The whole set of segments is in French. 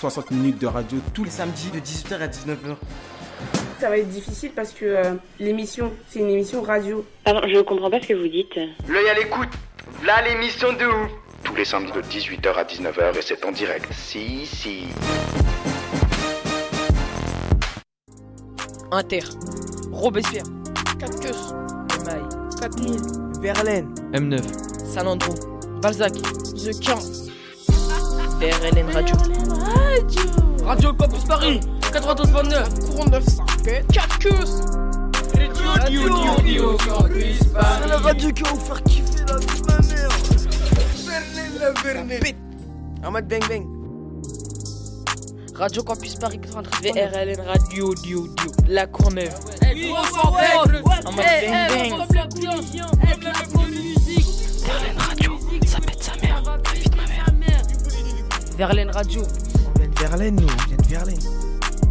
60 minutes de radio tous les samedis de 18h à 19h. Ça va être difficile parce que euh, l'émission, c'est une émission radio. Pardon, je comprends pas ce que vous dites. L'œil à l'écoute. Là, l'émission de ouf. tous les samedis de 18h à 19h et c'est en direct. Si, si. Inter, Robespierre, 4 queues, Maille, 4000, Verlaine. M9, Salandro, Balzac, The 15, RLN Radio. Radio. Campus Paris, 92.9, courant 900, 4 queues. Radio Campus C'est la radio qui va vous faire kiffer la vie de ma mère. Verlaine, la Verlaine. En mode bang bang. Radio Campus Paris 93 VRLN Radio Dio Dio La Courneuve En mode bang bang Verlaine Radio Ça pète sa mère. La vie de ma mère. Verlaine Radio Verlaine, nous. On vient de Verlaine.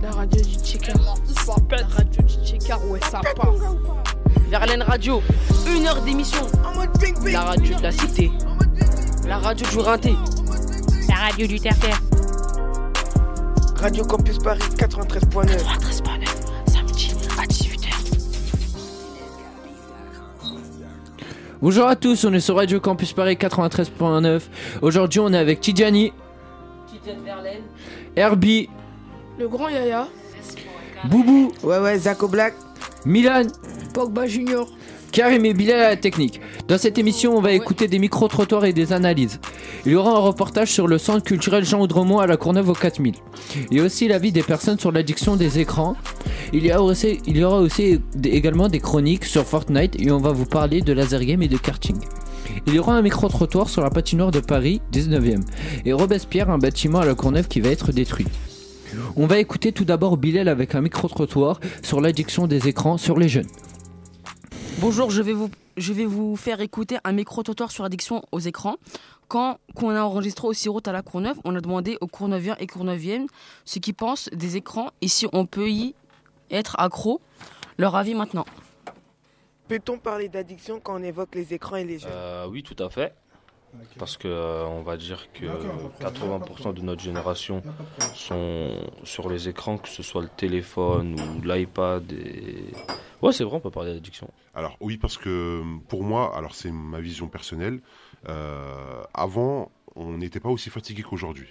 La radio du Tchekar La radio du Tchekar ouais ça passe Verlaine Radio Une heure d'émission. La radio de la cité. La radio du Rinté La radio du Terre-Terre. Radio Campus Paris 93.9. 93.9 Samedi à 18h Bonjour à tous, on est sur Radio Campus Paris 93.9. Aujourd'hui, on est avec Tidjani, Herbie, Le grand Yaya. Boubou, Ouais, ouais, Zach Black. Milan, Pogba Junior. Karim et Bilal à la technique. Dans cette émission, on va écouter des micro-trottoirs et des analyses. Il y aura un reportage sur le centre culturel Jean Audremont à la Courneuve au 4000. Il y a aussi l'avis des personnes sur l'addiction des écrans. Il y, a aussi, il y aura aussi des- également des chroniques sur Fortnite et on va vous parler de laser game et de karting. Il y aura un micro-trottoir sur la patinoire de Paris, 19e. Et Robespierre, un bâtiment à la Courneuve qui va être détruit. On va écouter tout d'abord Bilal avec un micro-trottoir sur l'addiction des écrans sur les jeunes. Bonjour, je vais vous, faire écouter un micro-trottoir sur addiction aux écrans. Quand qu'on a enregistré aussi route à la Courneuve, on a demandé aux Courneuviens et Courneuviennes ce qu'ils pensent des écrans et si on peut y être accro. Leur avis maintenant. Peut-on parler d'addiction quand on évoque les écrans et les jeux Euh, oui, tout à fait. Parce que euh, on va dire que 80% de notre génération sont sur les écrans, que ce soit le téléphone ou l'iPad. Et... Ouais, c'est vrai, on peut parler d'addiction. Alors oui, parce que pour moi, alors c'est ma vision personnelle, euh, avant, on n'était pas aussi fatigué qu'aujourd'hui.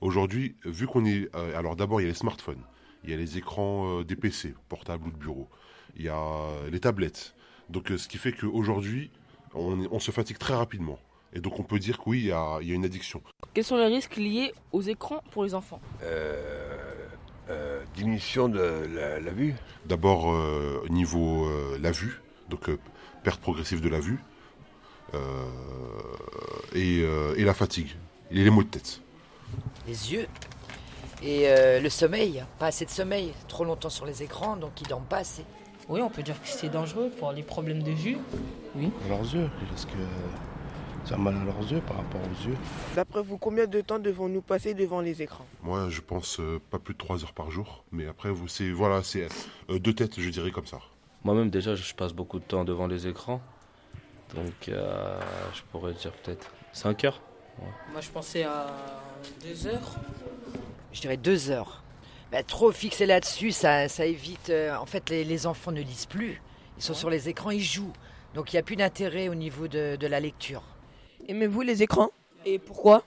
Aujourd'hui, vu qu'on est... euh, alors d'abord, il y a les smartphones, il y a les écrans euh, des PC, portables ou de bureau, il y a les tablettes. Donc euh, ce qui fait qu'aujourd'hui, on, on se fatigue très rapidement. Et donc on peut dire que oui, il y a, il y a une addiction. Quels sont les risques liés aux écrans pour les enfants? Diminution de la, la vue? D'abord, euh, au niveau euh, la vue, donc euh, perte progressive de la vue, euh, et, euh, et la fatigue, et les maux de tête. Les yeux et euh, le sommeil, pas assez de sommeil, trop longtemps sur les écrans, donc ils dorment pas assez. Oui, on peut dire que c'est dangereux pour les problèmes de vue. À leurs yeux, parce que ça a mal à leurs yeux par rapport aux yeux. D'après vous, combien de temps devons-nous passer devant les écrans? Moi, je pense euh, pas plus de 3 heures par jour, mais après, vous, c'est voilà, c'est euh, deux têtes, je dirais comme ça. Moi-même, déjà, je passe beaucoup de temps devant les écrans. Donc, euh, je pourrais dire peut-être 5 heures. Moi, je pensais à deux heures. Je dirais deux heures. Bah, trop fixé là-dessus, ça, ça évite. euh, en fait, les, les enfants ne lisent plus. Ils sont sur les écrans, ils jouent. Donc il n'y a plus d'intérêt au niveau de, de la lecture. Aimez-vous les écrans Et pourquoi?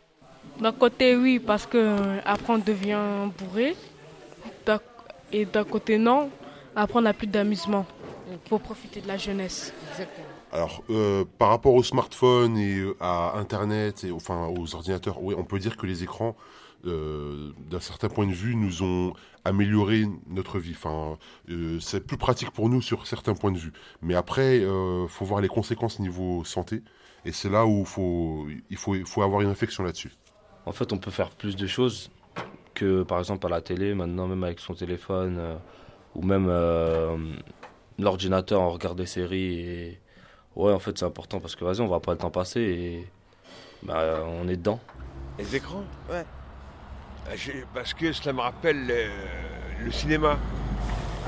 D'un côté, oui, parce que euh, après on devient bourré. D'un- Et d'un côté, non. Après, on n'a plus d'amusement. Faut profiter de la jeunesse. Alors, euh, par rapport au smartphone et euh, à Internet, et enfin aux ordinateurs, oui, on peut dire que les écrans, euh, d'un certain point de vue, nous ont amélioré notre vie. Enfin, euh, c'est plus pratique pour nous sur certains points de vue. Mais après, il faut voir les conséquences niveau santé. Et c'est là où faut, il faut, faut avoir une réflexion là-dessus. En fait, on peut faire plus de choses que par exemple à la télé, maintenant même avec son téléphone euh, ou même euh, l'ordinateur, on regarde des séries et ouais en fait c'est important parce que vas-y on va pas le temps passer et bah, on est dedans. Les écrans Ouais. Parce que cela me rappelle le, le cinéma.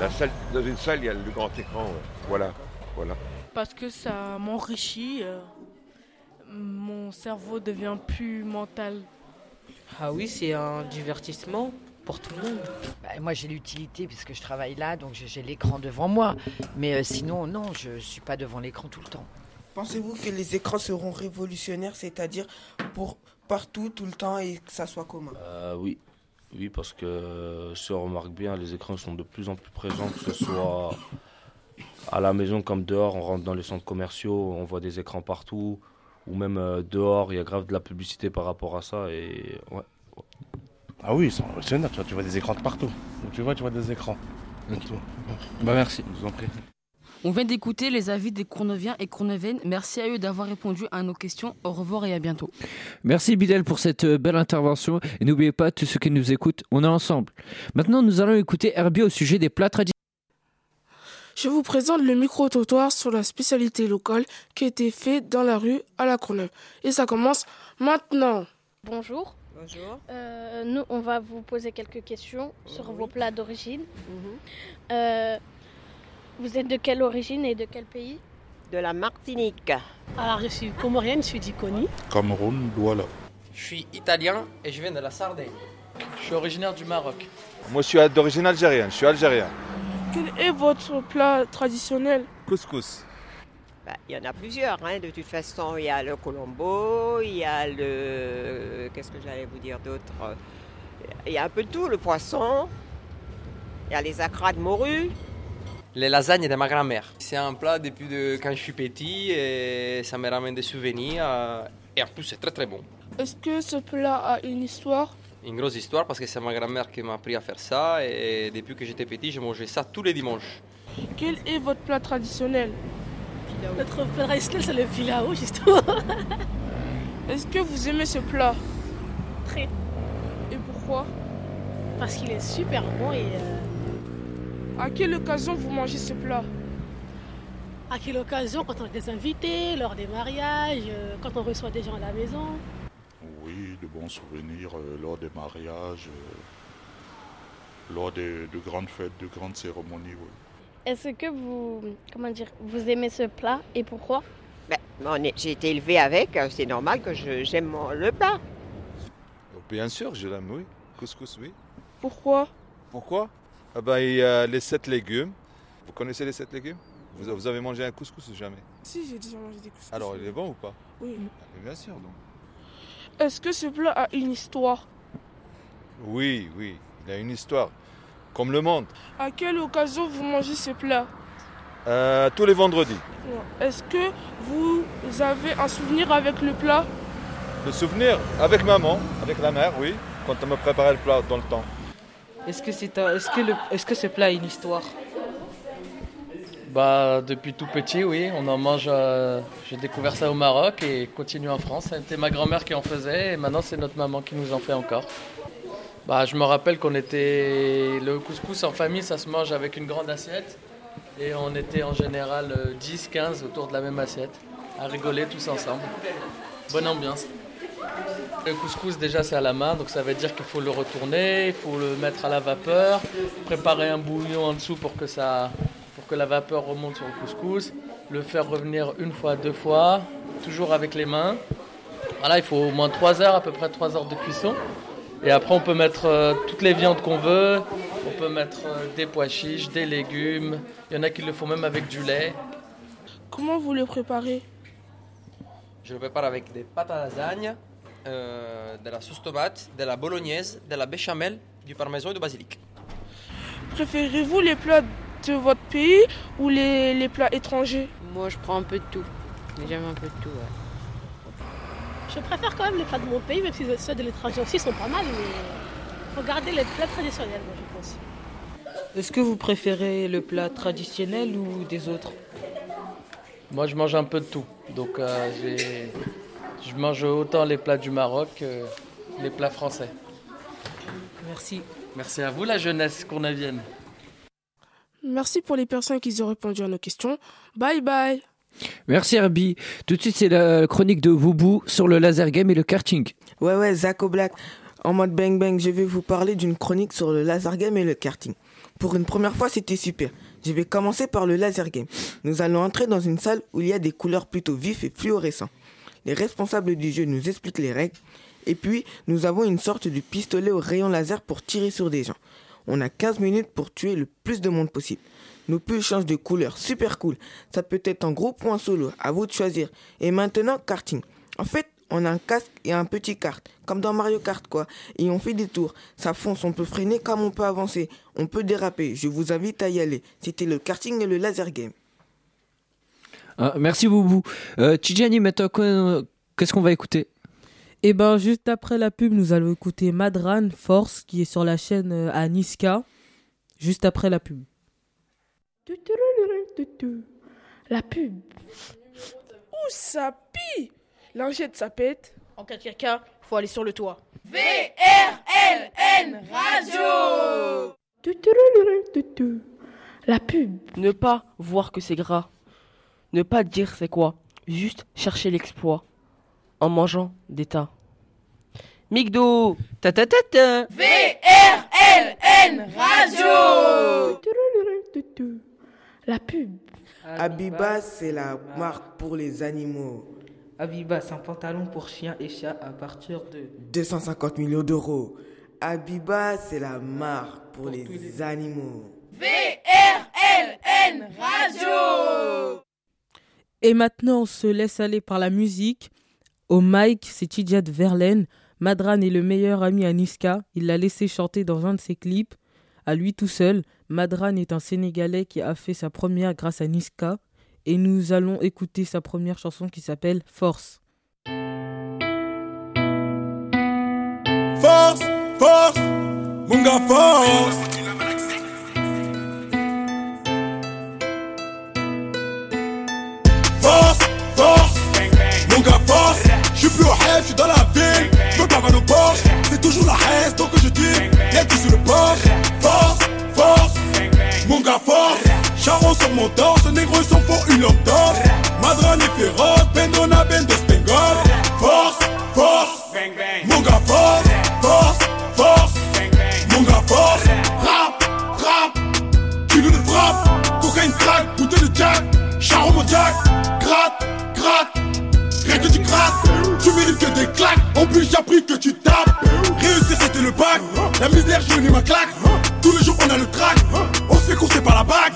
La salle, dans une salle, il y a le grand écran. Voilà, voilà. Parce que ça m'enrichit. euh, mon cerveau devient plus mental. Ah oui, c'est un divertissement pour tout le monde. Bah, moi, j'ai l'utilité puisque je travaille là, donc j'ai j'ai l'écran devant moi. Mais euh, sinon, non, je ne suis pas devant l'écran tout le temps. Pensez-vous que les écrans seront révolutionnaires, c'est-à-dire pour partout, tout le temps et que ça soit commun Euh, oui. Oui, parce que euh, si on remarque bien, les écrans sont de plus en plus présents, que ce soit à la maison comme dehors. On rentre dans les centres commerciaux, on voit des écrans partout, ou même euh, dehors, il y a grave de la publicité par rapport à ça. Et ouais. Ah oui, c'est révolutionnaire, tu vois, tu vois des écrans de partout. Donc, tu vois, tu vois des écrans. Bah merci. Je vous en prie. On vient d'écouter les avis des Courneviens et Courneviennes. Merci à eux d'avoir répondu à nos questions. Au revoir et à bientôt. Merci Bidel pour cette euh, belle intervention. Et n'oubliez pas, tous ceux qui nous écoutent, on est ensemble. Maintenant, nous allons écouter Herbie au sujet des plats traditionnels. Je vous présente le micro-trottoir sur la spécialité locale qui a été fait dans la rue à la Courneuve. Et ça commence maintenant. Bonjour. Bonjour. Euh, nous, on va vous poser quelques questions sur Oui. vos plats d'origine. Mhm. Euh, vous êtes de quelle origine et de quel pays De la Martinique. Alors, je suis comorienne, je suis d'Iconi. Cameroun, Douala. Je suis italien et je viens de la Sardaigne. Je suis originaire du Maroc. Moi, je suis d'origine algérienne. Je suis algérien. Quel est votre plat traditionnel Couscous. Bah, Il y en a plusieurs. hein. De toute façon, il y a le colombo, il y a le. Qu'est-ce que j'allais vous dire d'autre? Il y a un peu de tout, le poisson. Il y a les acras de morue. Les lasagnes de ma grand-mère. C'est un plat depuis de quand je suis petit et ça me ramène des souvenirs. euh, Et en plus, c'est très très bon. Est-ce que ce plat a une histoire? Une grosse histoire parce que c'est ma grand-mère qui m'a appris à faire ça et depuis que j'étais petit, je mangeais ça tous les dimanches. Quel est votre plat traditionnel? Notre plat traditionnel, c'est le filao, justement. Est-ce que vous aimez ce plat? Très. Et pourquoi? Parce qu'il est super bon et euh, À quelle occasion vous mangez ce plat à quelle occasion, quand on a des invités, lors des mariages, euh, quand on reçoit des gens à la maison. Oui, de bons souvenirs euh, lors des mariages, euh, lors de grandes fêtes, de grandes cérémonies. oui. Est-ce que vous, comment dire, vous aimez ce plat et pourquoi Ben, J'ai été élevée avec, c'est normal que je- j'aime le plat. Bien sûr, je l'aime, oui. Couscous, oui. Pourquoi? Pourquoi? Ah ben, Il y a les sept légumes. Vous connaissez les sept légumes? Vous, vous avez mangé un couscous ou jamais? Si, j'ai déjà mangé des couscous. Alors, il est bon ou pas? Oui. Ah, Bien sûr, donc. Est-ce que ce plat a une histoire? Oui, oui, il a une histoire. Comme le monde. À quelle occasion vous mangez ce plat? Euh, tous les vendredis. Est-ce que vous avez un souvenir avec le plat? Le souvenir? Avec maman, avec la mère, oui, quand on me préparait le plat dans le temps. Est-ce que, c'est est-ce, que le- est-ce que ce plat a une histoire? Bah, depuis tout petit, oui, on en mange. euh, J'ai découvert ça au Maroc et continue en France. C'était ma grand-mère qui en faisait et maintenant c'est notre maman qui nous en fait encore. Bah, je me rappelle qu'on était. Le couscous en famille, ça se mange avec une grande assiette et on était en général euh, 10-15 autour de la même assiette à rigoler tous ensemble. Bonne ambiance. Le couscous déjà c'est à la main, donc ça veut dire qu'il faut le retourner, il faut le mettre à la vapeur, préparer un bouillon en dessous pour que ça, pour que la vapeur remonte sur le couscous, le faire revenir une fois, deux fois, toujours avec les mains. Voilà, il faut au moins 3 heures, à peu près 3 heures de cuisson. Et après on peut mettre euh, toutes les viandes qu'on veut, on peut mettre euh, des pois chiches, des légumes, il y en a qui le font même avec du lait. Comment vous le préparez? Je le prépare avec des pâtes à lasagne, euh, de la sauce tomate, de la bolognaise, de la béchamel, du parmesan et du basilic. Préférez-vous les plats de votre pays ou les, les plats étrangers? Moi, je prends un peu de tout. J'aime un peu de tout, ouais. Je préfère quand même les plats de mon pays, même si ceux de l'étranger aussi sont pas mal, mais regardez les plats traditionnels, moi, je pense. Est-ce que vous préférez le plat traditionnel ou des autres? Moi, je mange un peu de tout. Donc, euh, j'ai- je mange autant les plats du Maroc que les plats français. Merci. Merci à vous, la jeunesse cournevienne. Merci pour les personnes qui ont répondu à nos questions. Bye bye. Merci Herbie. Tout de suite, c'est la chronique de Boubou sur le laser game et le karting. Ouais, ouais, Zach Black. En mode bang bang, je vais vous parler d'une chronique sur le laser game et le karting. Pour une première fois, c'était super. Je vais commencer par le laser game. Nous allons entrer dans une salle où il y a des couleurs plutôt vives et fluorescentes. Les responsables du jeu nous expliquent les règles. Et puis, nous avons une sorte de pistolet au rayon laser pour tirer sur des gens. On a 15 minutes pour tuer le plus de monde possible. Nos pulls changent de couleur, super cool. Ça peut être en groupe ou en solo, à vous de choisir. Et maintenant, karting. En fait, on a un casque et un petit kart, comme dans Mario Kart quoi. Et on fait des tours. Ça fonce, on peut freiner comme on peut avancer. On peut déraper. Je vous invite à y aller. C'était le karting et le laser game. Ah, merci Boubou. Euh, Tidjani, maintenant, quoi- qu'est-ce qu'on va écouter? Et ben juste après la pub, nous allons écouter Madran Force qui est sur la chaîne euh, à Niska. Juste après la pub. La pub. Ouh, ça pue Lingette, ça pète. En cas de caca, faut aller sur le toit. VRLN Radio La pub. Ne pas voir que c'est gras. Ne pas dire c'est quoi. Juste chercher l'exploit. En mangeant des tas. Migdo ta ta ta ta VRLN Radio La pub. Abiba, c'est la marque pour les animaux. Abiba, c'est un pantalon pour chien et chat à partir de 250 millions d'euros. Abiba, c'est la marque pour, les, animaux. VRLN Radio Et maintenant, on se laisse aller par la musique. Au mic, c'est Tidjat Verlaine. Madran est le meilleur ami à Niska. Il l'a laissé chanter dans un de ses clips. À lui tout seul, Madran est un Sénégalais qui a fait sa première grâce à Niska. Et nous allons écouter sa première chanson qui s'appelle Force. Force, force, force. Force, je suis dans la ville. Je me nos Porsche, c'est toujours la haine, donc je dis, y'a tout sur le Porsche. Force, force, mon gars, force. Charon sur mon torse, négro, ils sont pour une lampe d'or. Madran est féroce, Bendona, Bendo, Spengol. Force, force, mon gars, force, force, force, mon gars, force. Rap, rap, kilo de frappe, cocaïne crack, bouteille de jack, Charon mon jack, gratte, gratte. Que tu grattes, tu mérites que des claques. En plus, j'ai appris que tu tapes. Réussir, c'était le bac. La misère, j'ai eu ma claque. Tous les jours, on a le trac. On se fait courser par la bague.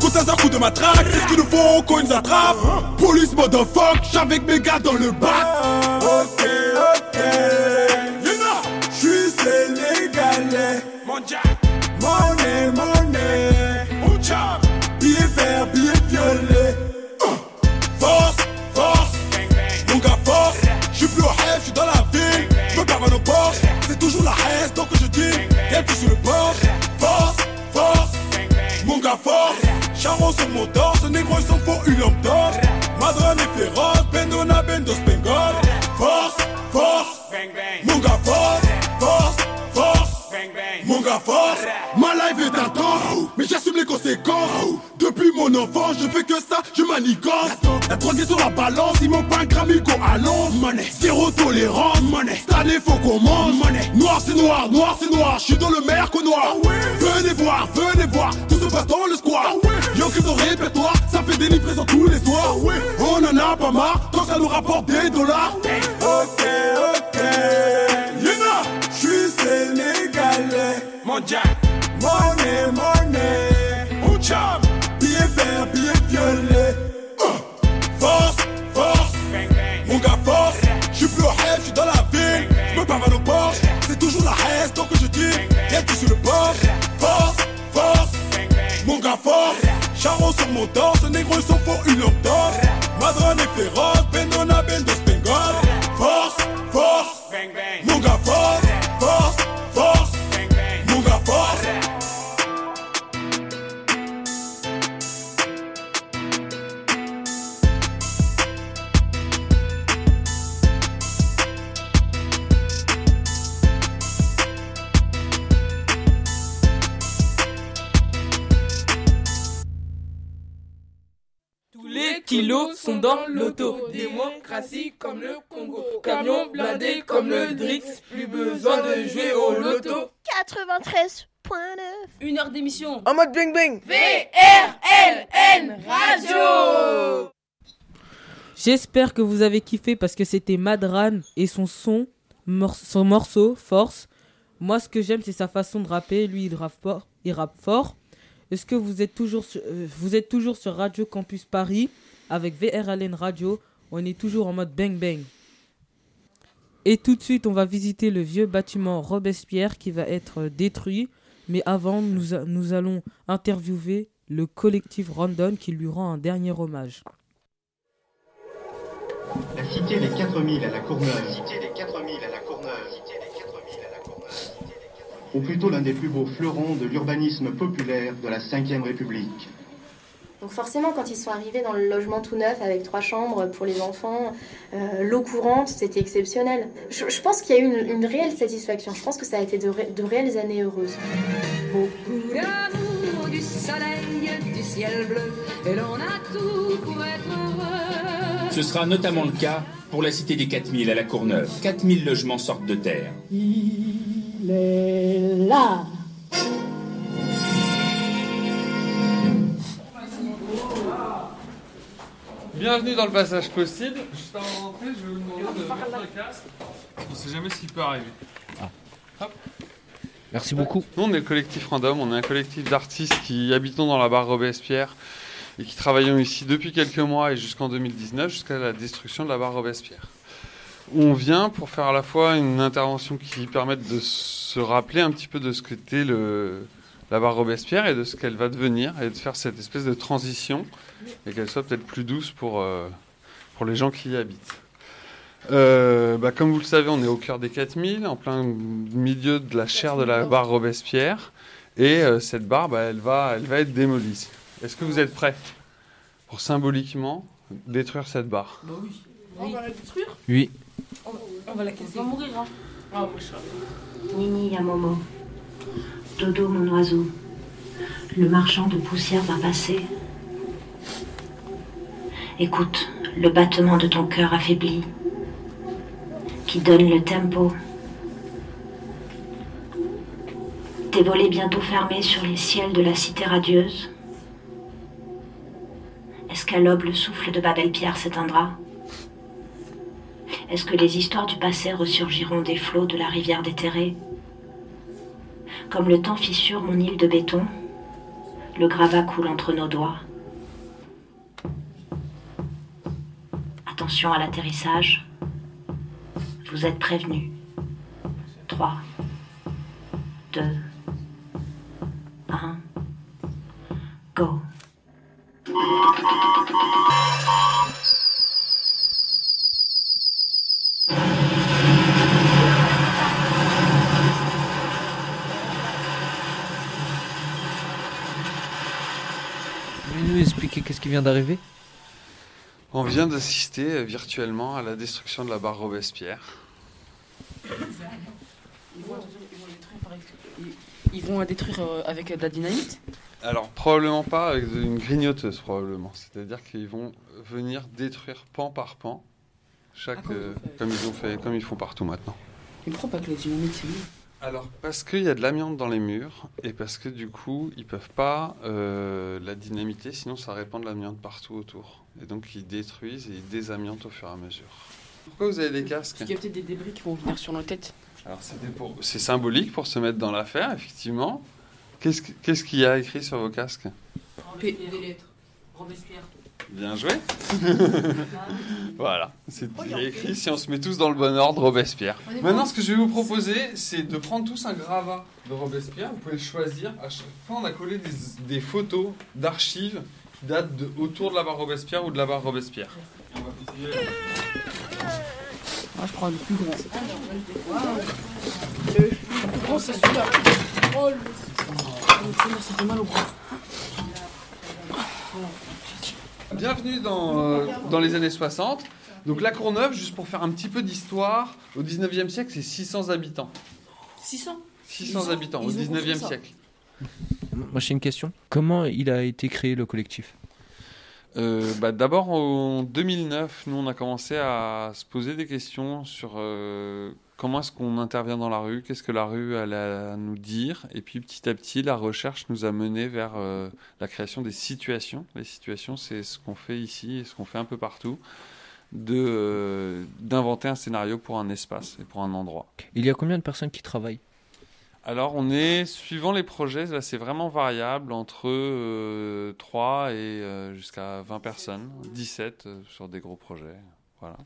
Quand un coup de matraque, c'est ce qu'ils nous font quand ils nous attrapent. Police, motherfuck, j'avec mes gars dans le bac. Ok. Je fais que ça, je manigance. La drogue est sur la balance, il manque pas un gramme, il go à Londres. Money, zéro tolérance, money. Cette année, faut qu'on mange, money. Noir, c'est noir, noir, c'est noir, je suis dans le mer qu'au noir. Venez voir, venez voir, tout se passe dans le square. Yo, que ton répertoire, ça fait des livraisons tous les soirs. On en a pas marre, tant que ça nous rapporte des dollars. Ok, ok, you know, je suis sénégalais. Mon jack, money, money. Mon job, violet. Uh, Force, force, mon gars force. J'suis plus au rêve, j'suis dans la ville. J'me à nos Porsche, c'est toujours la haine, donc je dis, y'a tout sur le Porsche. Force, force, mon gars force. Charon sur mon torse, négro ils sont pour une lampe d'or. Madron est féroce, sont dans l'auto. Démocratie comme le Congo. Camion blindé comme le Drix. Plus besoin de jouer au loto. 93.9 Une heure d'émission. En mode bang bang. VRLN Radio J'espère que vous avez kiffé parce que c'était Madran et son son, mor- son morceau, Force. Moi, ce que j'aime, c'est sa façon de rapper. Lui, il rappe fort. Il rappe fort. Est-ce que vous êtes, toujours sur, euh, vous êtes toujours sur Radio Campus Paris? Avec VRLN Radio On est toujours en mode bang bang. Et tout de suite, on va visiter le vieux bâtiment Robespierre qui va être euh, détruit. Mais avant, nous, nous allons interviewer le collectif Random qui lui rend un dernier hommage. La cité des 4000 à la Courneuve. Ou plutôt l'un des plus beaux fleurons de l'urbanisme populaire de la Ve République. Donc forcément, quand ils sont arrivés dans le logement tout neuf avec trois chambres pour les enfants, euh, l'eau courante, c'était exceptionnel. Je, je pense qu'il y a eu une, une réelle satisfaction. Je pense que ça a été de, ré- de réelles années heureuses. Beaucoup d'amour, du soleil, du ciel bleu, et l'on a tout pour être heureux. Ce sera notamment le cas pour la cité des 4000 à la Courneuve. 4000 logements sortent de terre. Il est là. Bienvenue dans le passage possible. Juste avant d'entrer, je vais vous demander de mettre le casque. On sait jamais ce qui peut arriver. Hop. Merci beaucoup. Nous, on est le collectif Random. On est un collectif d'artistes qui habitons dans la barre Robespierre et qui travaillons ici depuis quelques mois et jusqu'en 2019, jusqu'à la destruction de la barre Robespierre. On vient pour faire à la fois une intervention qui permette de se rappeler un petit peu de ce qu'était le, la barre Robespierre et de ce qu'elle va devenir et de faire cette espèce de transition et qu'elle soit peut-être plus douce pour, euh, pour les gens qui y habitent. Euh, bah, comme vous le savez, on est au cœur des 4000, en plein milieu de la chair de la barre Robespierre. Et euh, cette barre, bah, elle, va, elle va être démolie. Est-ce que vous êtes prêts pour symboliquement détruire cette barre? Bah oui. On va la détruire? Oui. on, on va la casser. On va mourir, hein. Ah, moi, je- Nini à Momo. Dodo, mon oiseau. Le marchand de poussière va passer. Écoute le battement de ton cœur affaibli qui donne le tempo. Tes volets bientôt fermés sur les ciels de la cité radieuse. Est-ce qu'à l'aube le souffle de Babel-Pierre s'éteindra? Est-ce que les histoires du passé ressurgiront des flots de la rivière déterrée Comme le temps fissure mon île de béton, le gravat coule entre nos doigts. Attention à l'atterrissage. Vous êtes prévenus. 3, 2, 1, go. Nous expliquer qu'est-ce qui vient d'arriver? On vient d'assister virtuellement à la destruction de la barre Robespierre. Ils vont, ils la détruire euh, avec de la dynamite? Alors probablement pas avec une grignoteuse probablement. C'est-à-dire qu'ils vont venir détruire pan par pan chaque Ah, comme ils euh, ont fait. comme ils ont fait comme ils font partout maintenant. Mais pourquoi pas que la dynamite c'est mieux? Alors parce qu'il y a de l'amiante dans les murs et parce que du coup ils peuvent pas euh, la dynamiter sinon ça répand de l'amiante partout autour et donc ils détruisent et ils désamiantent au fur et à mesure. Pourquoi vous avez des casques Parce qu'il y a peut-être des débris qui vont venir sur nos têtes. Alors c'est symbolique pour se mettre dans l'affaire effectivement. Qu'est-ce que- qu'est-ce qu'il y a écrit sur vos casques? Des lettres. Robespierre. Bien joué. voilà, c'est écrit si on se met tous dans le bon ordre Robespierre. Maintenant, ce que je vais vous proposer, c'est de prendre tous un gravat de Robespierre. Vous pouvez le choisir. À chaque fois, on a collé des, des photos d'archives qui datent de autour de la barre Robespierre ou de la barre Robespierre. On va continuer. Moi je prends le plus grand. Le plus grand, c'est celui-là. Oh, le- Ça fait mal au bras. Bienvenue dans, euh, dans les années 60. Donc la Courneuve, juste pour faire un petit peu d'histoire, au 19e siècle, c'est 600 habitants. 600 600 Ils ont- habitants au ils ont 19e construit ça. siècle. Moi j'ai une question. Comment il a été créé le collectif? Euh, bah, D'abord, en 2009, nous, on a commencé à se poser des questions sur euh, comment est-ce qu'on intervient dans la rue, qu'est-ce que la rue allait à nous dire? Et puis, petit à petit, la recherche nous a mené vers euh, la création des situations. Les situations, c'est ce qu'on fait ici et ce qu'on fait un peu partout, de, euh, d'inventer un scénario pour un espace et pour un endroit. Il y a combien de personnes qui travaillent? Alors, on est, suivant les projets, là, c'est vraiment variable entre euh, 3 et euh, jusqu'à 20 personnes, 17 euh, sur des gros projets. Voilà.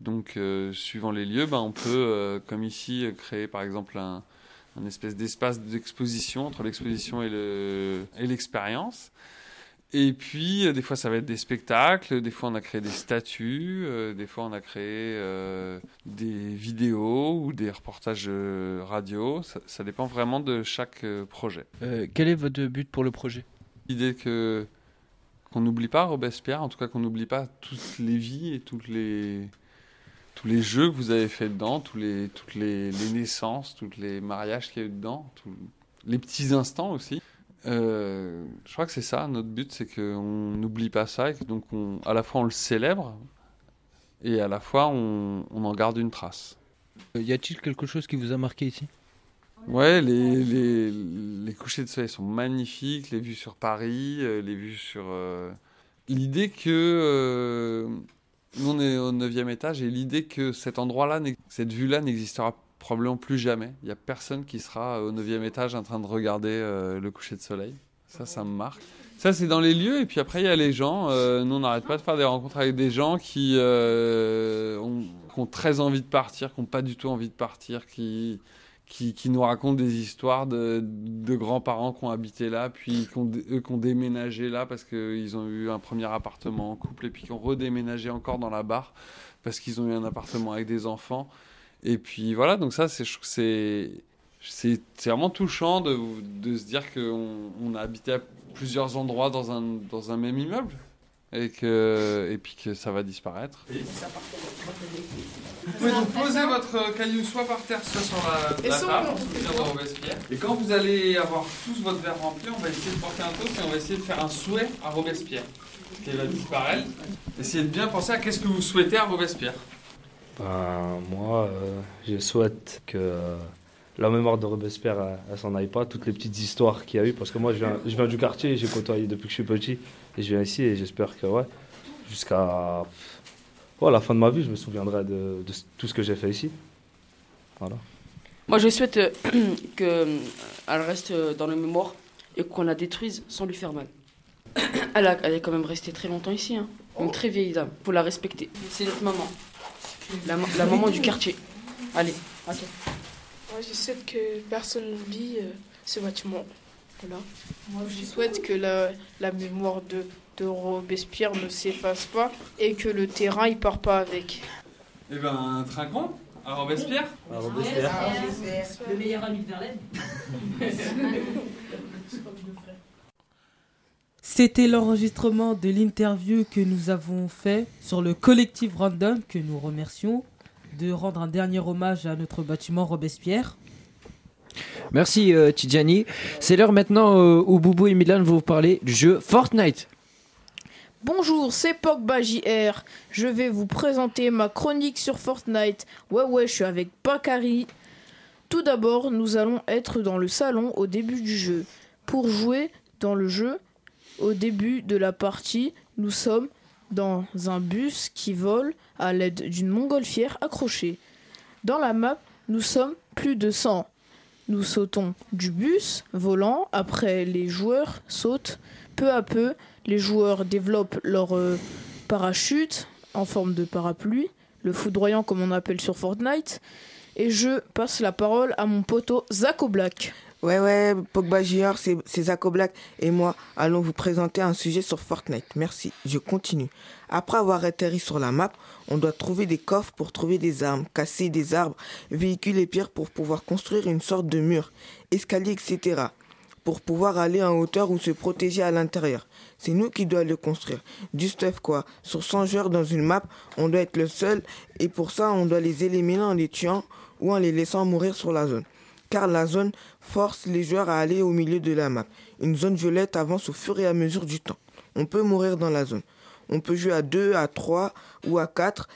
Donc, euh, suivant les lieux, ben, on peut, euh, comme ici, euh, créer par exemple un, un espèce d'espace d'exposition entre l'exposition et le- et l'expérience. Et puis, euh, des fois, ça va être des spectacles, des fois, on a créé des statues, des fois, on a créé des vidéos ou des reportages radio. Ça, ça dépend vraiment de chaque projet. Quel est votre but pour le projet? L'idée que qu'on n'oublie pas Robespierre, en tout cas qu'on n'oublie pas toutes les vies et toutes les tous les jeux que vous avez fait dedans, tous les toutes les, les naissances, tous les mariages qu'il y a eu dedans, les petits instants aussi. Euh, je crois que c'est ça notre but, c'est qu'on n'oublie pas ça et que donc on, à la fois on le célèbre et à la fois on, on en garde une trace. Euh, Y a-t-il quelque chose qui vous a marqué ici? Ouais, les, les, les couchers de soleil sont magnifiques, les vues sur Paris, euh, les vues sur... euh, L'idée que... euh, Nous, on est au 9 étage et l'idée que cet endroit-là, cette vue-là n'existera probablement plus jamais. Il n'y a personne qui sera au 9 étage en train de regarder euh, le coucher de soleil. Ça, ça me marque. Ça, c'est dans les lieux. Et puis après, il y a les gens. Euh, nous, on n'arrête pas de faire des rencontres avec des gens qui, euh, ont, qui ont très envie de partir, qui n'ont pas du tout envie de partir, qui, qui, nous racontent des histoires de, grands-parents qui ont habité là, puis qui ont, déménagé là parce qu'ils ont eu un premier appartement en couple, et puis qui ont redéménagé encore dans la barre parce qu'ils ont eu un appartement avec des enfants. Et puis voilà, donc ça, c'est, c'est, vraiment touchant de, de se dire qu'on on a habité à plusieurs endroits dans un, dans un même immeuble. Et, que, et puis que ça va disparaître. Vous pouvez donc poser votre caillou soit par terre, soit sur la, la table. Et quand vous allez avoir tous votre verre rempli, on va essayer de porter un toast et on va essayer de faire un souhait à Robespierre. Qui va disparaître. Essayez de bien penser à qu'est-ce que vous souhaitez à Robespierre. Ben, moi, euh, je souhaite que euh, la mémoire de Robespierre, elle, elle s'en aille pas. Toutes les petites histoires qu'il y a eu, parce que moi, je viens, je viens du quartier, j'ai côtoyé depuis que je suis petit, et je viens ici, et j'espère que, ouais, jusqu'à ouais, la fin de ma vie, je me souviendrai de, de tout ce que j'ai fait ici. Voilà. Moi, je souhaite euh, qu'elle reste euh, dans la mémoire et qu'on la détruise sans lui faire mal. Elle, a- elle est quand même restée très longtemps ici, hein. une très vieille dame. Faut la respecter. C'est notre maman, la, ma- la maman du quartier. Allez, à toi. Moi, je souhaite que personne n'oublie euh, ce bâtiment. Voilà. Moi, je souhaite que la, la mémoire de, de Robespierre ne s'efface pas et que le terrain, il part pas avec. Eh ben, un trinquant à Robespierre À Robespierre. Le meilleur ami de Verlaine. C'était l'enregistrement de l'interview que nous avons fait sur le collectif Random, que nous remercions, de rendre un dernier hommage à notre bâtiment Robespierre. Merci euh, Tidjani. C'est l'heure maintenant euh, où Boubou et Milan vont vous parler du jeu Fortnite. Bonjour, c'est Pogba JR. Je vais vous présenter ma chronique sur Fortnite. Ouais, ouais, je suis avec Bakary. Tout d'abord, nous allons être dans le salon au début du jeu. Pour jouer dans le jeu, au début de la partie, nous sommes dans un bus qui vole à l'aide d'une montgolfière accrochée. Dans la map, nous sommes plus de 100. Nous sautons du bus volant, après les joueurs sautent. Peu à peu, les joueurs développent leur euh, parachute en forme de parapluie, le foudroyant comme on appelle sur Fortnite. Et je passe la parole à mon poteau Zako Black. Ouais, ouais, Pogba c'est Zako Black et moi allons vous présenter un sujet sur Fortnite. Merci, je continue. Après avoir atterri sur la map, on doit trouver des coffres pour trouver des armes, casser des arbres, véhicules et pierres pour pouvoir construire une sorte de mur, escalier, etc. Pour pouvoir aller en hauteur ou se protéger à l'intérieur. C'est nous qui doit le construire. Du stuff quoi. Sur 100 joueurs dans une map, on doit être le seul et pour ça on doit les éliminer en les tuant ou en les laissant mourir sur la zone car la zone force les joueurs à aller au milieu de la map. Une zone violette avance au fur et à mesure du temps. On peut mourir dans la zone. On peut jouer à 2, à 3 ou à 4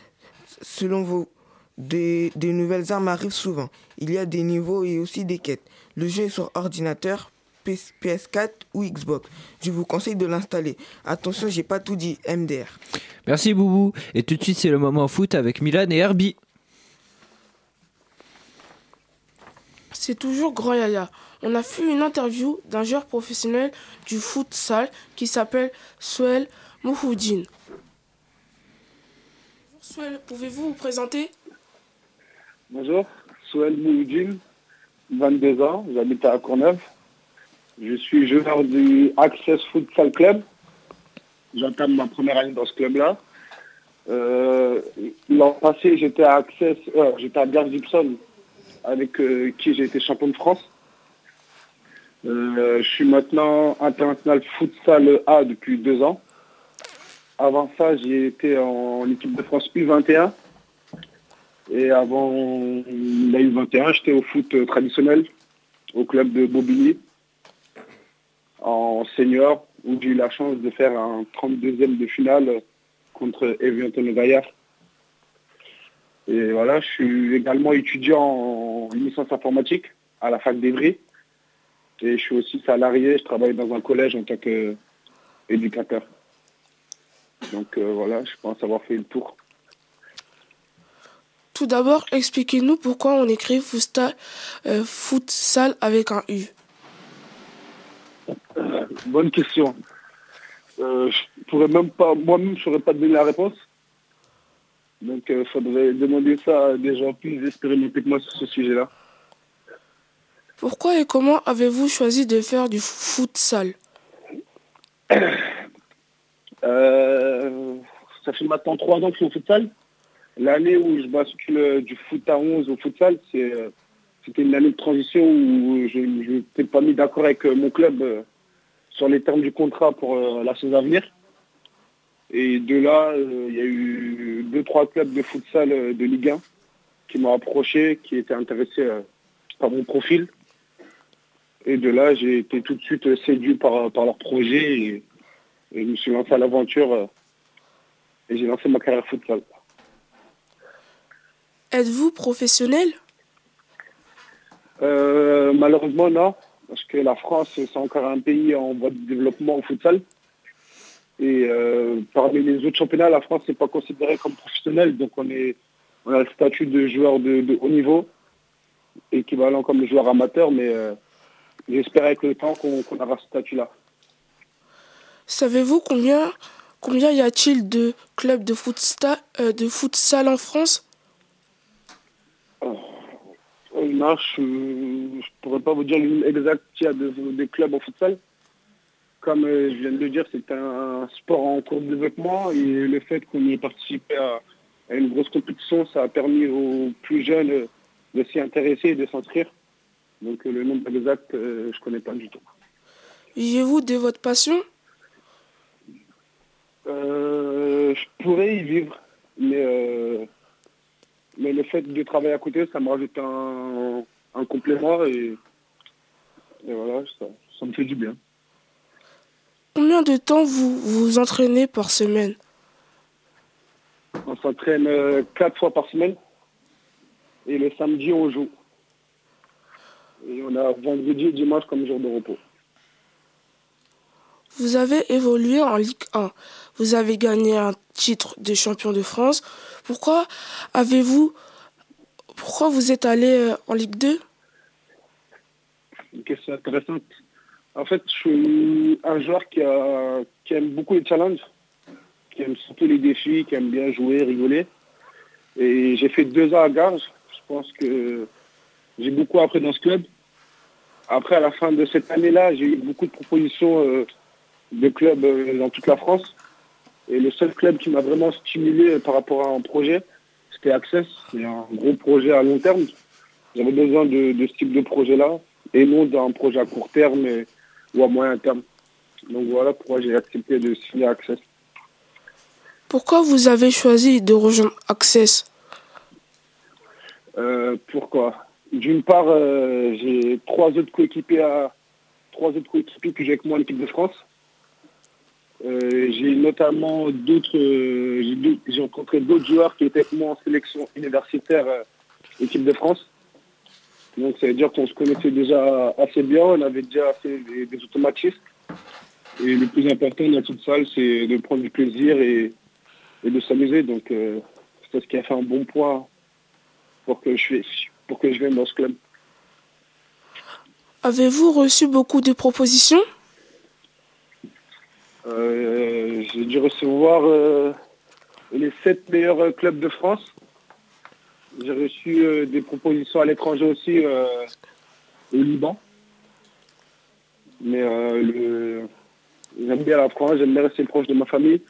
selon vos... Des, des nouvelles armes arrivent souvent. Il y a des niveaux et aussi des quêtes. Le jeu est sur ordinateur, PS4 ou Xbox. Je vous conseille de l'installer. Attention, j'ai pas tout dit. MDR. Merci Boubou. Et tout de suite, c'est le moment foot avec Milan et Herbie. C'est toujours Grand Yaya. On a fait une interview d'un joueur professionnel du futsal qui s'appelle Souel Mouhoudine. Souel, pouvez-vous vous présenter? Bonjour, Souel Mouloudine, 22 ans, j'habite à Courneuve. Je suis joueur du Access Futsal Club. J'entame ma première année dans ce club-là. Euh, L'an passé, j'étais à Access, euh, j'étais à Gare Gibson, avec euh, qui j'ai été champion de France. Je suis maintenant international futsal A depuis deux ans. Avant ça, j'ai été en équipe de France U21. Et avant la U21, j'étais au foot traditionnel au club de Bobigny en senior où j'ai eu la chance de faire un 32e de finale contre Evian Gaillard. Et voilà, je suis également étudiant en licence informatique à la fac d'Evry. Et je suis aussi salarié, je travaille dans un collège en tant qu'éducateur. Donc euh, voilà, je pense avoir fait le tour. Tout d'abord, expliquez-nous pourquoi on écrit futsal, euh, futsal avec un U. Euh, bonne question. Euh, je pourrais même pas, moi-même, je saurais pas donner la réponse. Donc, il faudrait demander ça à des gens plus expérimentés que moi sur ce sujet-là. Pourquoi et comment avez-vous choisi de faire du futsal Euh, ça fait maintenant trois ans que je suis au futsal. L'année où je bascule du foot à 11 au futsal, c'est, euh, c'était une année de transition où je n'étais pas mis d'accord avec euh, mon club euh, sur les termes du contrat pour euh, la saison à venir. Et de là, il y a eu deux, trois clubs de futsal de Ligue 1 qui m'ont approché, qui étaient intéressés par mon profil. Et de là, j'ai été tout de suite séduit par, par leur projet et, et je me suis lancé à l'aventure et j'ai lancé ma carrière futsal. Êtes-vous professionnel? Euh, malheureusement, non, parce que la France, c'est encore un pays en voie de développement au futsal. Et euh, parmi les autres championnats, la France n'est pas considérée comme professionnelle, donc on, est, on a le statut de joueur de, de haut niveau, équivalent comme le joueur amateur, mais euh, j'espère avec le temps qu'on aura ce statut-là. Savez-vous combien, combien y a-t-il de clubs de euh, de futsal en France? Euh, Non, je ne pourrais pas vous dire exact qu'il y a de, de clubs en futsal. Comme euh, je viens de le dire, c'est un sport en cours de développement et le fait qu'on y ait participé à, à une grosse compétition, ça a permis aux plus jeunes euh, de s'y intéresser et de s'inscrire. Donc euh, le nombre exact, euh, je ne connais pas du tout. Vivez-vous de votre passion? Euh, je pourrais y vivre, mais, euh, mais le fait de travailler à côté, ça me rajoute un, un complément et, et voilà, ça, ça me fait du bien. Combien de temps vous vous entraînez par semaine? On s'entraîne euh, quatre fois par semaine et le samedi on joue. Et on a vendredi et dimanche comme jour de repos. Vous avez évolué en Ligue 1. Vous avez gagné un titre de champion de France. Pourquoi avez-vous pourquoi vous êtes allé euh, en Ligue 2 Une question intéressante. En fait, je suis un joueur qui, aime beaucoup les challenges, qui aime surtout les défis, qui aime bien jouer, rigoler. Et j'ai fait deux ans à Garges. Je pense que j'ai beaucoup appris dans ce club. Après, à la fin de cette année-là, j'ai eu beaucoup de propositions euh, de clubs euh, dans toute la France. Et le seul club qui m'a vraiment stimulé par rapport à un projet, c'était Access. C'est un gros projet à long terme. J'avais besoin de, de ce type de projet-là et non d'un projet à court terme et- ou à moyen terme. Donc voilà pourquoi j'ai accepté de signer Access. Pourquoi vous avez choisi de rejoindre Access? Euh, pourquoi? D'une part, euh, j'ai trois autres coéquipiers à trois autres coéquipiers que j'ai avec moi en équipe de France. Euh, j'ai notamment d'autres, euh, j'ai rencontré d'autres joueurs qui étaient avec moi en sélection universitaire euh, équipe de France. Donc ça veut dire qu'on se connaissait déjà assez bien, on avait déjà fait des, des automatismes. Et le plus important dans toute salle, c'est de prendre du plaisir et, de s'amuser. Donc c'est ce qui a fait un bon point pour que je, vienne dans ce club. Avez-vous reçu beaucoup de propositions? J'ai dû recevoir euh, les sept meilleurs euh, clubs de France. J'ai reçu euh, des propositions à l'étranger aussi euh, au Liban. Mais euh, le- j'aime bien la France, j'aime bien rester proche de ma famille.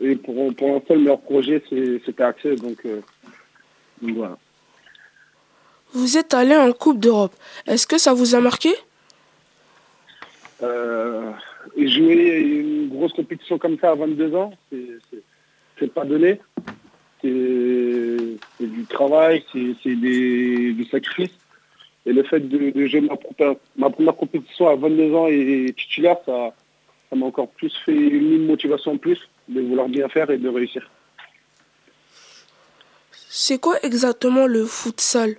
Et pour, pour l'instant, le meilleur projet, c'était Accès. Donc, euh, donc voilà. Vous êtes allé en Coupe d'Europe. Est-ce que ça vous a marqué? Euh, et jouer une grosse compétition comme ça à 22 ans, c'est- pas donné. C'est du travail, c'est du sacrifice. Et le fait de, de jouer ma, première compétition à 22 ans et titulaire, ça ça m'a encore plus fait une motivation en plus de vouloir bien faire et de réussir. C'est quoi exactement le futsal?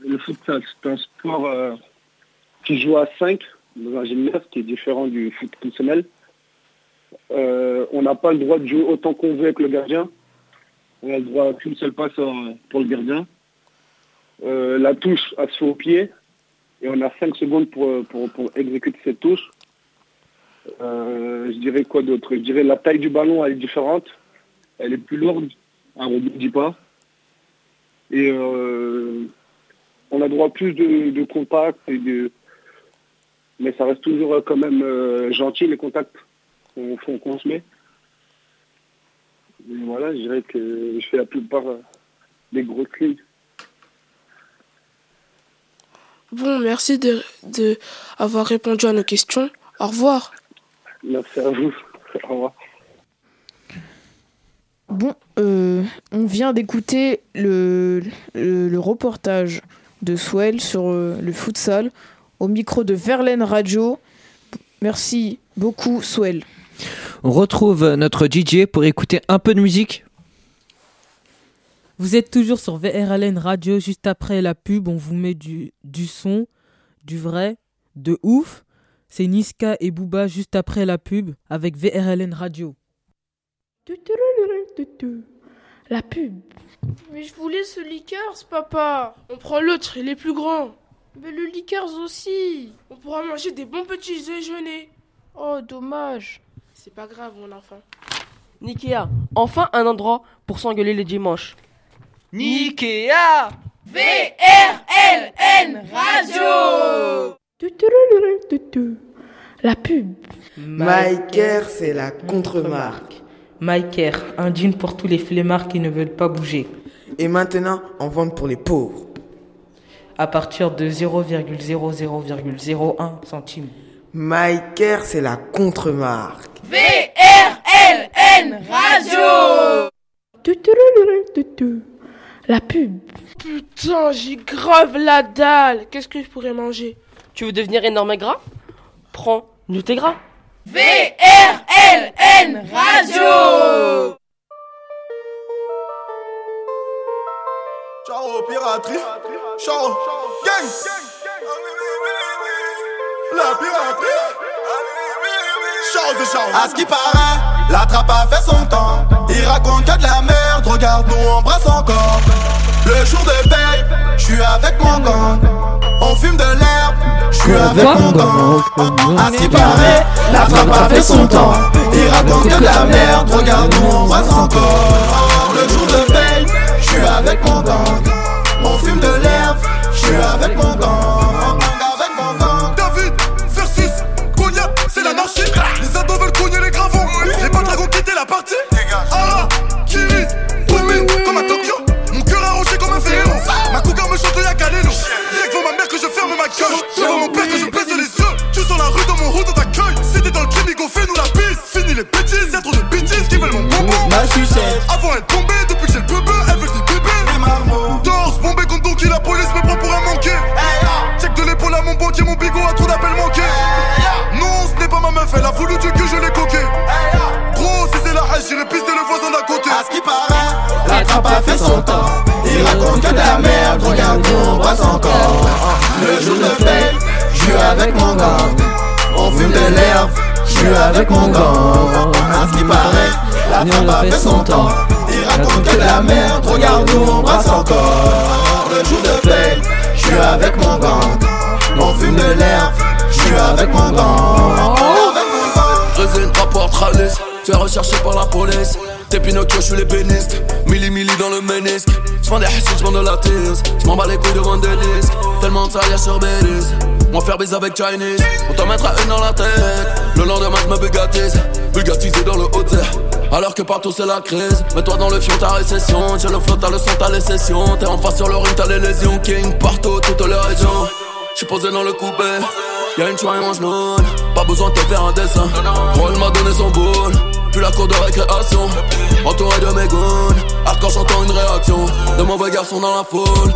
Le futsal, c'est un sport euh, qui joue à 5 dans un gymnase qui est différent du foot traditionnel. Euh, on n'a pas le droit de jouer autant qu'on veut avec le gardien. On a le droit qu'une seule passe pour le gardien. Euh, la touche, elle se fait au pied. Et on a 5 secondes pour, pour, pour exécuter cette touche. Euh, je dirais quoi d'autre? Je dirais la taille du ballon, elle est différente. Elle est plus lourde. On ne dit pas. Et on a droit à plus de, de contacts et de, mais ça reste toujours euh, quand même euh, gentil les contacts qu'on se met. Et voilà, je dirais que je fais la plupart euh, des grosses lignes. Bon, merci de, de avoir répondu à nos questions. Au revoir. Merci à vous. Au revoir. Bon, euh, on vient d'écouter le, le, le reportage de Swell sur euh, le futsal au micro de Verlaine Radio. Merci beaucoup, Swell. On retrouve notre DJ pour écouter un peu de musique. Vous êtes toujours sur VRLN Radio. Juste après la pub, on vous met du, du son, du vrai, de ouf. C'est Niska et Booba juste après la pub avec VRLN Radio. La pub. Mais je voulais ce liqueurs, papa. On prend l'autre, il est plus grand. Mais le liqueurs aussi. On pourra manger des bons petits déjeuners. Oh, dommage. C'est pas grave, mon enfant. Nikea, enfin un endroit pour s'engueuler le dimanche. Nikea VRLN Radio La pub. Myker, c'est la contre-marque. MyCare, un jean pour tous les flemmards qui ne veulent pas bouger. Et maintenant, en vente pour les pauvres. À partir de 0,00,01 centimes. Myker, c'est la contre-marque. VRLN Radio La pub. Putain, j'ai grave la dalle. Qu'est-ce que je pourrais manger? Tu veux devenir énorme et gras Prends Nutégras. VRLN Radio Ciao piraterie, ciao gang. La piraterie, chose ciao. À ce qui paraît, la trappe a fait son temps. Il raconte que de la merde, regarde nous on brasse encore. Le jour de paye, je suis avec mon gang. On fume de l'herbe, je suis avec mon gang. À ce qui paraît, la trappe a fait son temps. Il raconte que de la merde, regarde nous on brasse encore. Le jour de paye, je suis avec mon gang. On fume de l'herbe, suis avec mon gang. Avec mon gang. David, versus Cognac, c'est l'anarchie. Les ados veulent cogner les gravons. Les pas dragons quitter la partie. Ara, Kiri, Tommy, comme à Tokyo. Mon cœur arrangé comme un vélo. Ma cougar me chante le Yakalelo. Y'a que ma mère que je ferme ma gueule. Devant mon père que je baisse les yeux. Tu sens la rue dans mon route, on t'accueille. C'était dans le crime, Igo, fais-nous la piste. Fini les bêtises, y'a trop de bêtises qui veulent mon bonbon. Ma sucette. Avant elle tombée, depuis que j'ai le bébé, elle veut des bébés. Les marmots. Bombé contre Donkey, la police me prend bloqué, mon bigot a trop d'appels manqués. Non, ce n'est pas ma meuf, elle a voulu du cul, je l'ai coqué. Gros, si c'est la hache, j'irai pister le voisin d'à côté. À ce qui paraît, la trappe a fait son temps. Il raconte que de la merde, regarde, on passe encore. Le jour de paye, je suis avec mon gang. On fume de l'herbe, je suis avec mon gang. À ce qui paraît, la trappe a fait son temps. Il raconte que de la merde, regarde, on passe encore. Le jour de paye, je suis avec mon gang. On fume de l'herbe, je suis avec mon gang. Résine, rapport, tralus, tu es recherché par la police. T'es Pinocchio, je suis l'ébéniste. Milli milli dans le ménisque. J'prends des hassises, j'prends de la tease. J'm'en bats les couilles devant des disques. Tellement de salière sur Belize. Moi faire baiser avec Chinese. On t'en mettra une dans la tête. Le lendemain, j'me bugatise. Bugatisé dans le haut Alors que partout c'est la crise. Mets-toi dans le fion, ta récession. J'ai le flot, t'as le son, t'as les sessions. T'es en face sur le t'as les lésions. King partout, toutes les régions. J'suis posé dans le coupé. Y'a une choix et mange non Pas besoin de te faire un dessin. Roll m'a donné son boule. Puis la cour de récréation. Entouré de mes goons Hardcore j'entends une réaction. De mauvais garçons dans la foule.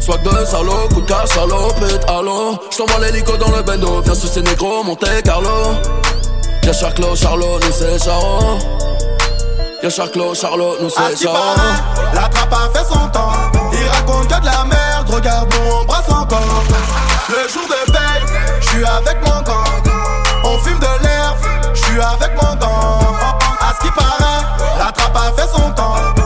Swag de salaud, coup de cash, salopette, allô J't'envoie l'hélico dans le bendo. Viens sous ces négros, Monte Carlo. Y'a Charclo, Charlot, nous c'est Charo. Y'a Charclo, Charlot, nous c'est qui Charo. paraît, la trappe a fait son temps. Il raconte que de la merde, regarde on brasse encore. Le jour de paye, je suis avec mon gang. On fume de l'herbe, je suis avec mon gang. À ce qui paraît, la trappe a fait son temps.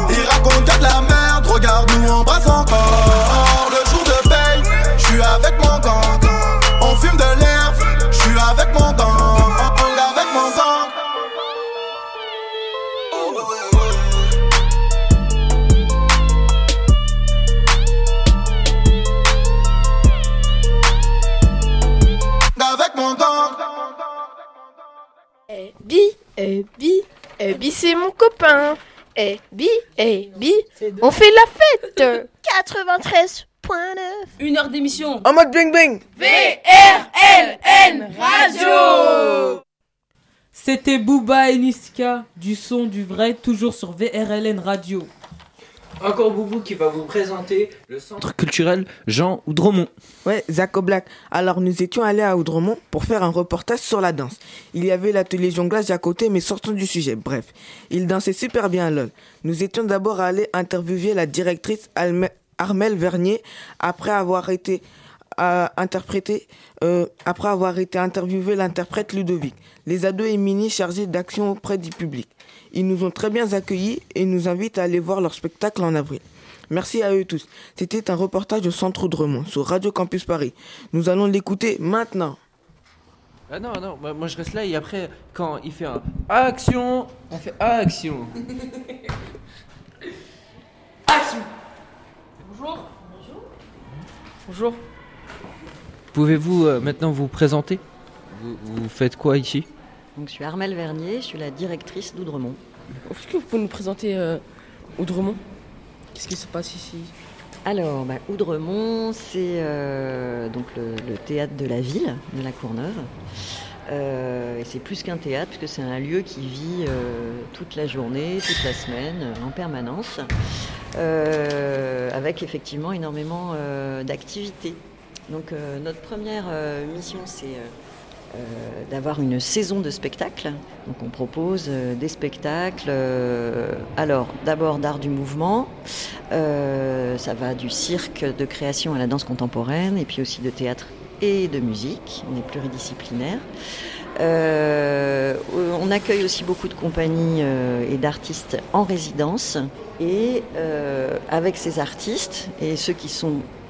Eh bi, eh bi, eh bi c'est mon copain. Eh bi, eh bi, on fait la fête. 93.9. Une heure d'émission. En mode bing bing. VRLN Radio C'était Booba et Niska, du son, du vrai, toujours sur VRLN Radio. Encore Boubou qui va vous présenter le centre culturel Jean Oudremont. Ouais, Zach Black. Alors nous étions allés à Oudremont pour faire un reportage sur la danse. Il y avait l'atelier jonglage à côté, mais sortons du sujet. Bref, il dansait super bien lol. Nous étions d'abord allés interviewer la directrice Alme- Armelle Vernier après avoir été euh, interprété, euh, après avoir été interviewé l'interprète Ludovic. Les ados et mini chargés d'action auprès du public. Ils nous ont très bien accueillis et nous invitent à aller voir leur spectacle en avril. Merci à eux tous. C'était un reportage au centre Oudremont sur Radio Campus Paris. Nous allons l'écouter maintenant. Ah non, non, moi, moi, je reste là et après, quand il fait un action, on fait action. Action Bonjour. Bonjour. Bonjour. Pouvez-vous euh, maintenant vous présenter? Vous, vous faites quoi ici? Donc, je suis Armelle Vernier, je suis la directrice d'Oudremont. Est-ce que vous pouvez nous présenter euh, Oudremont? Qu'est-ce qui se passe ici? Alors, bah, Oudremont, c'est euh, donc le, le théâtre de la ville, de la Courneuve. Euh, et c'est plus qu'un théâtre, puisque c'est un lieu qui vit euh, toute la journée, toute la semaine, en permanence, avec effectivement énormément d'activités. Donc notre première mission, c'est d'avoir une saison de spectacles. Donc on propose euh, des spectacles, euh, alors d'abord d'art du mouvement, euh, ça va du cirque de création à la danse contemporaine, et puis aussi de théâtre et de musique, on est pluridisciplinaire. Euh, on accueille aussi beaucoup de compagnies euh, et d'artistes en résidence. Et euh, avec ces artistes et ceux qui sont euh,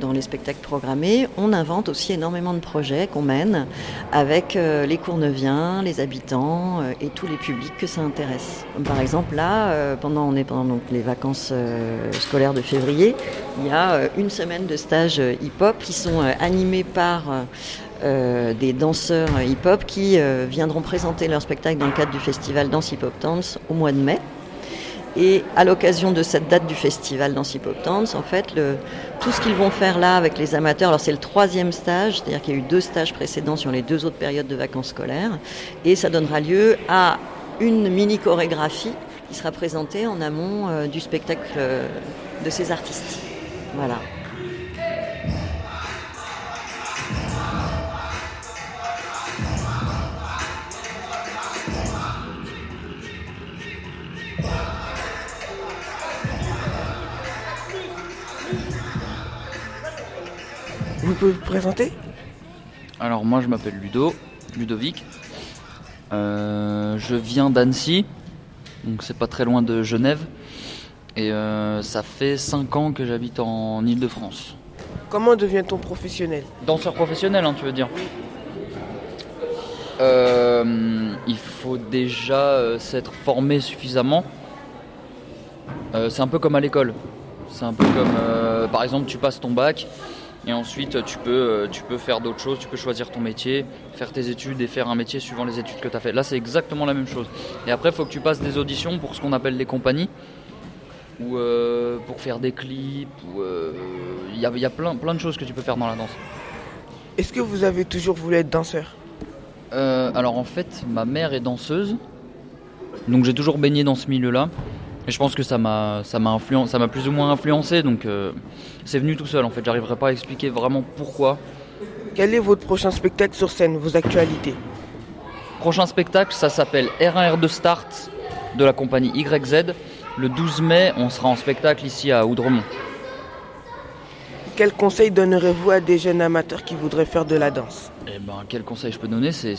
dans les spectacles programmés, on invente aussi énormément de projets qu'on mène avec euh, les Courneuviens, les habitants euh, et tous les publics que ça intéresse. Par exemple là, euh, pendant, on est pendant les vacances euh, scolaires de février, il y a euh, une semaine de stages euh, hip-hop qui sont euh, animés par euh, euh, des danseurs euh, hip-hop qui euh, viendront présenter leur spectacle dans le cadre du festival Danse Hip Hop Dance au mois de mai. Et à l'occasion de cette date du festival Hip Hop Dance, en fait, le, tout ce qu'ils vont faire là avec les amateurs, alors c'est le troisième stage, c'est-à-dire qu'il y a eu deux stages précédents sur les deux autres périodes de vacances scolaires, et ça donnera lieu à une mini chorégraphie qui sera présentée en amont euh, du spectacle euh, de ces artistes. Voilà. Vous pouvez vous présenter Alors moi je m'appelle Ludo, Ludovic. Euh, je viens d'Annecy, donc c'est pas très loin de Genève. Et euh, ça fait 5 ans que j'habite en Ile-de-France. Comment devient-on professionnel? Danseur professionnel, hein, tu veux dire? Euh, Il faut déjà s'être formé suffisamment. C'est un peu comme à l'école. C'est un peu comme, par exemple, tu passes ton bac et ensuite tu peux, euh, tu peux faire d'autres choses, tu peux choisir ton métier, faire tes études et faire un métier suivant les études que tu as fait. Là, c'est exactement la même chose. Et après, il faut que tu passes des auditions pour ce qu'on appelle les compagnies ou euh, pour faire des clips. ou, euh, Il y a, il y a plein, plein de choses que tu peux faire dans la danse. Est-ce que vous avez toujours voulu être danseur? Euh, alors en fait, ma mère est danseuse, donc j'ai toujours baigné dans ce milieu-là. Et je pense que ça m'a, ça m'a influen- ça m'a plus ou moins influencé, donc euh, c'est venu tout seul. En fait, j'arriverai pas à expliquer vraiment pourquoi. Quel est votre prochain spectacle sur scène, vos actualités? Prochain spectacle, ça s'appelle R1R2 Start de la compagnie YZ. Le 12 mai, on sera en spectacle ici à Oudremont. Quel conseil donnerez-vous à des jeunes amateurs qui voudraient faire de la danse? Eh ben, quel conseil je peux donner? C'est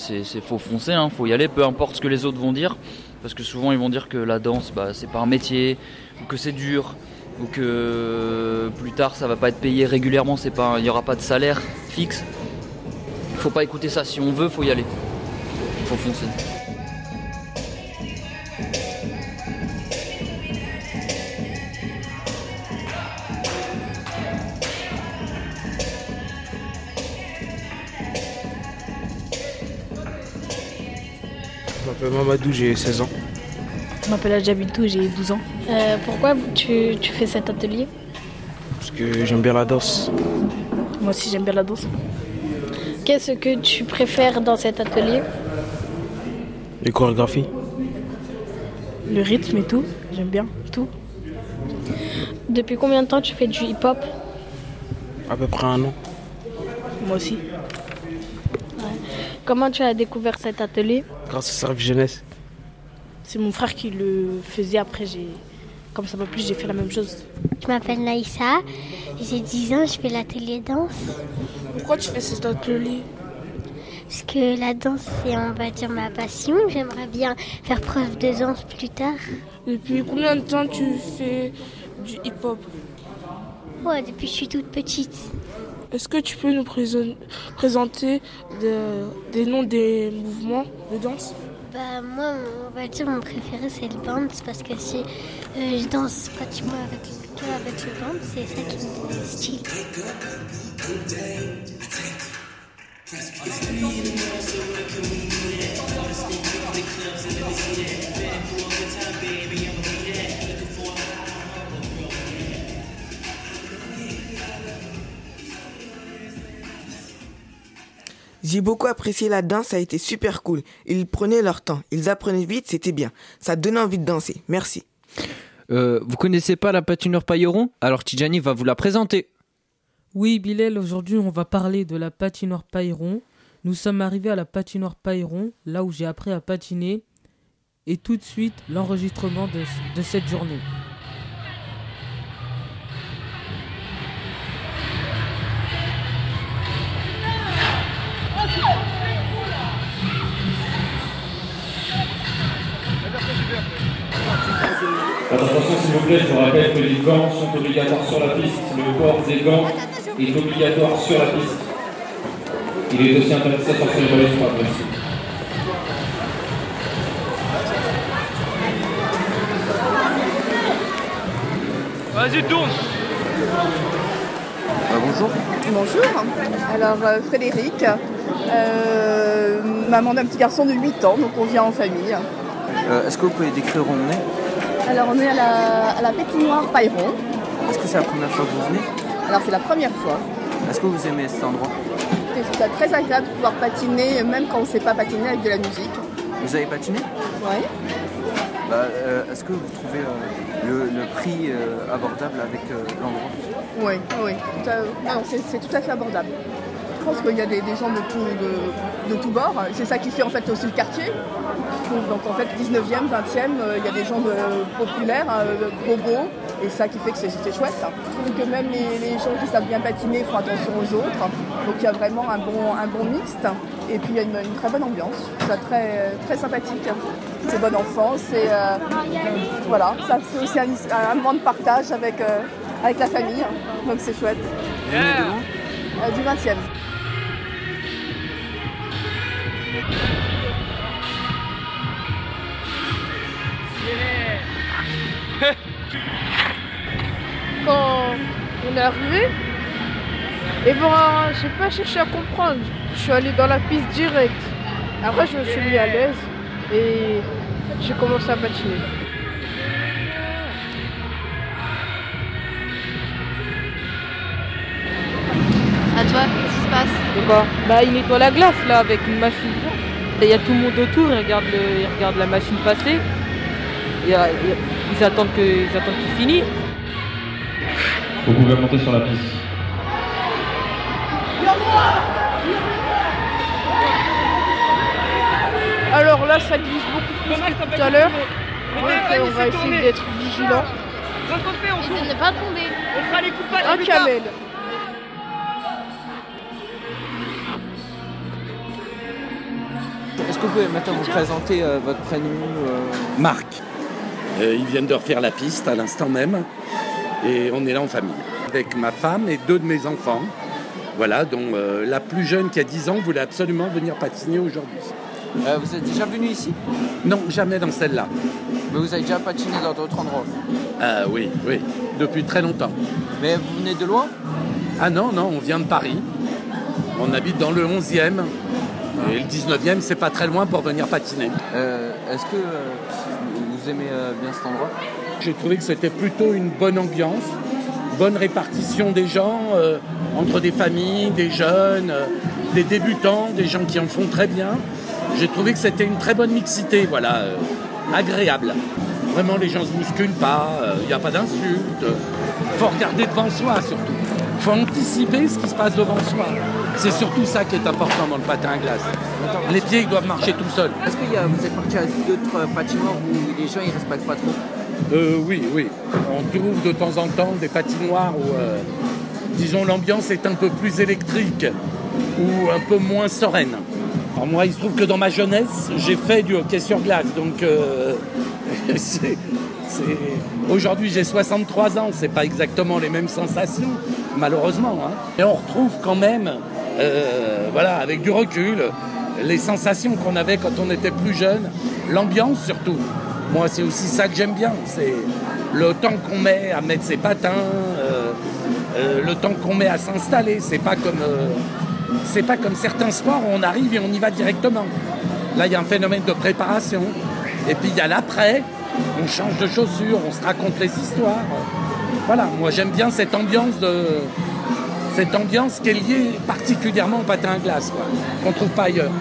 faut foncer, hein, faut y aller, peu importe ce que les autres vont dire. Parce que souvent, ils vont dire que la danse, bah, c'est pas un métier, ou que c'est dur, ou que plus tard, ça va pas être payé régulièrement, il y aura pas de salaire fixe. Faut pas écouter ça. Si on veut, faut y aller. Faut foncer. Je m'appelle Mamadou, j'ai 16 ans. Je m'appelle Adjabitou, j'ai 12 ans. Euh, pourquoi tu, tu fais cet atelier? Parce que j'aime bien la danse. Moi aussi j'aime bien la danse. Qu'est-ce que tu préfères dans cet atelier? Les chorégraphies. Le rythme et tout, j'aime bien tout. Depuis combien de temps tu fais du hip-hop? À peu près un an. Moi aussi. Comment tu as découvert cet atelier Grâce au service jeunesse. C'est mon frère qui le faisait, après j'ai... Comme ça m'a plu, j'ai fait la même chose. Je m'appelle Naïssa, j'ai 10 ans, je fais l'atelier danse. Pourquoi tu fais cet atelier? Parce que la danse, c'est, on va dire, ma passion. J'aimerais bien faire preuve de danse plus tard. Depuis combien de temps tu fais du hip-hop? Ouais, depuis que je suis toute petite. Est-ce que tu peux nous présent- présenter de- des noms des mouvements de danse? Bah, moi, on va dire, mon préféré, c'est le bounce parce que c'est, euh, je danse pratiquement avec, que avec le bounce, c'est ça qui me donne le style. J'ai beaucoup apprécié la danse, ça a été super cool. Ils prenaient leur temps, ils apprenaient vite, c'était bien. Ça donnait envie de danser. Merci. Euh, vous connaissez pas la patineur Pailleron? Alors Tijani va vous la présenter. Oui, Bilal, aujourd'hui on va parler de la patinoire Pailleron. Nous sommes arrivés à la patinoire Pailleron, là où j'ai appris à patiner. Et tout de suite, l'enregistrement de, de cette journée. Attention s'il vous plaît, je vous rappelle que les gants sont obligatoires sur la piste. Le port des gants est obligatoire sur la piste. Il est aussi intéressé sur ces volets merci. Vas-y, tourne bonjour. Bonjour. Alors euh, Frédéric, euh, maman d'un petit garçon de 8 ans, donc on vient en famille. Euh, Est-ce que vous pouvez décrire où on est? Alors on est à la, à la patinoire Pailleron. Est-ce que c'est la première fois que vous venez? Alors c'est la première fois. Est-ce que vous aimez cet endroit? C'est c'est très agréable de pouvoir patiner, même quand on ne sait pas patiner avec de la musique. Vous avez patiné? Oui. Bah, euh, Est-ce que vous trouvez euh, le, le prix euh, abordable avec l'endroit? Oui, oui. Tout à- c'est tout à fait abordable. Je pense qu'il y a des, des gens de tout, de, de tous bords. C'est ça qui fait en fait aussi le quartier. Donc en fait 19e, 20e, euh, il y a des gens de, populaires, euh, bobos, Et ça qui fait que c'est chouette. Je trouve que même les, les gens qui savent bien patiner font attention aux autres. Donc il y a vraiment un bon, un bon mixte. Et puis il y a une, une très bonne ambiance. C'est très, très sympathique. C'est bon enfant. C'est euh, voilà, ça c'est aussi un, un moment de partage avec, euh, avec la famille. Donc c'est chouette. Euh, du 20e. Quand on est arrivé, et ben j'ai pas cherché à comprendre. Je suis allé dans la piste directe. Après je me suis mis à l'aise et j'ai commencé à patiner. À toi, qu'est-ce qui se passe? De quoi Bah il nettoie la glace là avec une machine. Il y a tout le monde autour, ils regardent, le, ils regardent la machine passer. Ils- ils attendent que- ils attendent qu'il finisse. Vous pouvez monter sur la piste. Alors là ça glisse beaucoup plus que tout à l'heure. On va essayer d'être vigilant. Et de ne pas tomber. On fera les coupages Un camel. Est-ce que vous pouvez maintenant vous présenter euh, votre prénom euh, Marc. Euh, ils viennent de refaire la piste à l'instant même. Et on est là en famille. Avec ma femme et deux de mes enfants. Voilà, dont euh, la plus jeune qui a 10 ans voulait absolument venir patiner aujourd'hui. Euh, Vous êtes déjà venu ici? Non, jamais dans celle-là. Mais vous avez déjà patiné dans d'autres endroits? Ah oui, oui, depuis très longtemps. Mais vous venez de loin? Ah non, non, on vient de Paris. On habite dans le 11e. Et le 19e, c'est pas très loin pour venir patiner. Euh, Est-ce que euh, vous aimez euh, bien cet endroit? J'ai trouvé que c'était plutôt une bonne ambiance, bonne répartition des gens, euh, entre des familles, des jeunes, euh, des débutants, des gens qui en font très bien. J'ai trouvé que c'était une très bonne mixité, voilà, euh, agréable. Vraiment, les gens se bousculent pas, il n'y a pas d'insultes. faut regarder devant soi surtout. faut anticiper ce qui se passe devant soi. C'est surtout ça qui est important dans le patin à glace. Les pieds ils doivent marcher tout seuls. Est-ce que vous êtes parti à d'autres patinoires où les gens ils respectent pas trop? Euh, oui, oui. On trouve de temps en temps des patinoires où, euh, disons, l'ambiance est un peu plus électrique ou un peu moins sereine. Alors moi, il se trouve que dans ma jeunesse, j'ai fait du hockey sur glace. Donc, euh, c'est- aujourd'hui, j'ai 63 ans. C'est pas exactement les mêmes sensations, malheureusement. hein. Et on retrouve quand même, euh, voilà, avec du recul, les sensations qu'on avait quand on était plus jeune, l'ambiance surtout. Moi, c'est aussi ça que j'aime bien. C'est le temps qu'on met à mettre ses patins, euh, euh, le temps qu'on met à s'installer. C'est pas comme, c'est pas comme certains sports où on arrive et on y va directement. Là, il y a un phénomène de préparation. Et puis il y a l'après. On change de chaussures, on se raconte les histoires. Voilà. Moi, j'aime bien cette ambiance de, cette ambiance qui est liée particulièrement au patin à glace, quoi, qu'on trouve pas ailleurs.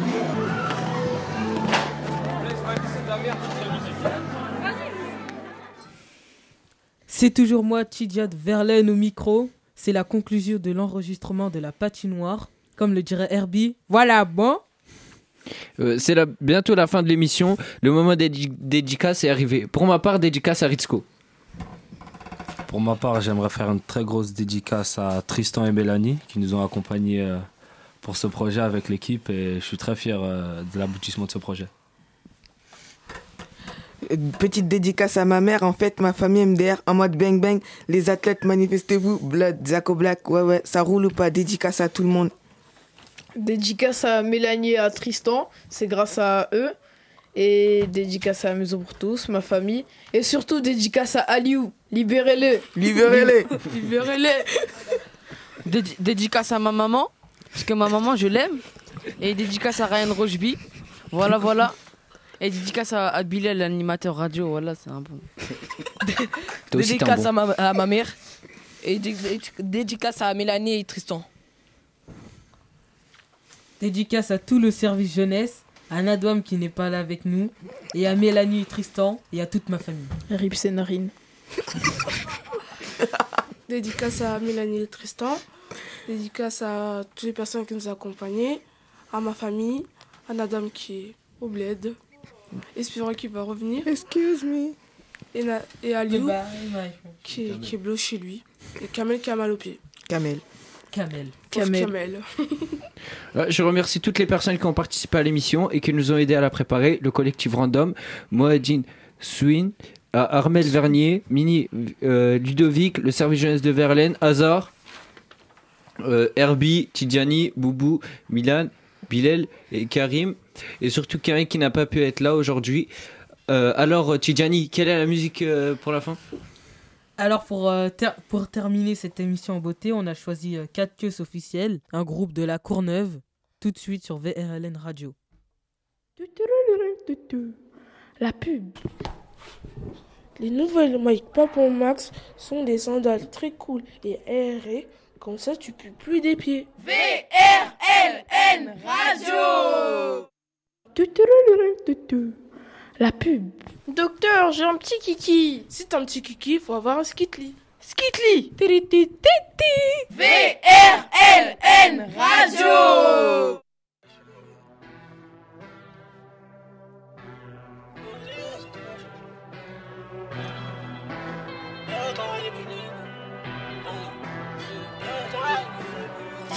C'est toujours moi, Tidjat Verlaine au micro. C'est la conclusion de l'enregistrement de la patinoire. Comme le dirait Herbie. Voilà, bon. Euh, C'est la- bientôt la fin de l'émission. Le moment des dédi- dédicaces est arrivé. Pour ma part, dédicace à Ritzko. Pour ma part, j'aimerais faire une très grosse dédicace à Tristan et Mélanie qui nous ont accompagnés euh, pour ce projet avec l'équipe et je suis très fier euh, de l'aboutissement de ce projet. Une Petite dédicace à ma mère, en fait, ma famille MDR, en mode bang bang, les athlètes manifestez-vous, Blood, Zako Black, ouais ouais, ça roule ou pas, dédicace à tout le monde. Dédicace à Mélanie et à Tristan, c'est grâce à eux. Et dédicace à la Maison pour tous, ma famille. Et surtout dédicace à Aliou, libérez-le. Libérez-le. Libérez-les Dédi- Dédicace à ma maman, parce que ma maman, je l'aime. Et dédicace à Ryan Rocheby. Voilà, voilà. Et dédicace à, à Bilal, l'animateur radio. Voilà, c'est un bon. Dédicace à ma, à ma mère. Et dé- dé- dédicace à Mélanie et Tristan. Dédicace à tout le service jeunesse, à Nadouam qui n'est pas là avec nous, et à Mélanie et Tristan, et à toute ma famille. Rip Sénarine. Dédicace à Mélanie et Tristan. Dédicace à toutes les personnes qui nous ont accompagnés. À ma famille. À Nadam qui est au bled. Espérons qu'il va revenir. Excuse me. et, Na- et Aliou Bah, ouais. qui, est, qui est bleu chez lui. Et Kamel qui a mal au pied. Kamel. Kamel. Kamel. Kamel. Euh, Je remercie toutes les personnes qui ont participé à l'émission et qui nous ont aidés à la préparer. Le collectif Random, Moadine Swin, euh, Armel Vernier, Mini euh, Ludovic, le service jeunesse de Verlaine, Hazard, euh, Herbie, Tidjani, Boubou, Milan, Bilal et Karim. Et surtout Karim qui n'a pas pu être là aujourd'hui. Euh, alors Tidjani, quelle est la musique euh, pour la fin? Alors pour, euh, ter- pour terminer cette émission en beauté, on a choisi euh, 4 queues officielles, un groupe de la Courneuve, tout de suite sur VRLN Radio. La pub. Les nouvelles Mike Papon Max sont des sandales très cool et aérées. Comme ça, tu pues plus des pieds. VRLN Radio La pub. Docteur, j'ai un petit kiki. Si t'as un petit kiki, faut avoir un skitli. Skitli VRLN Radio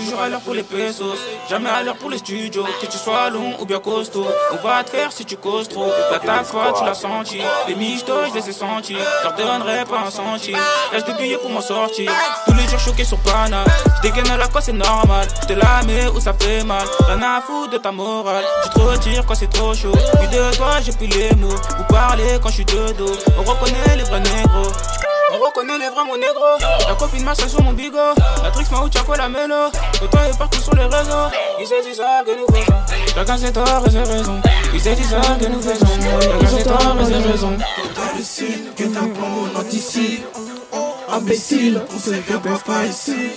Toujours à l'heure pour les pesos, jamais à l'heure pour les studios. Que tu sois long ou bien costaud, on va te faire si tu causes trop. La ta fois, tu l'as senti. Les michtos, je les ai sentis. Je leur donnerai pas un centime. Lâche des billets pour m'en sortir. Tous les jours choqués sur Paname. Je dégaine à la quoi, c'est normal. Je te la mets où ça fait mal. Rien à foutre de ta morale. Tu te retires quand c'est trop chaud. Puis de toi, j'ai plus les mots. Vous parlez quand je suis de dos. On reconnaît les vrais. On reconnaît les vrais mon négro La copine m'a sur mon bigot. La trix m'a ou Chaco la mélo. Autant est partout sur les réseaux. Ils se disent ça que nous faisons. Chacun ses torts et ses raisons. Ils se disent ça que nous faisons. Chacun ses torts et ses raisons. Dans le signe que ta on anticipe Imbécile, on se fait pas ici.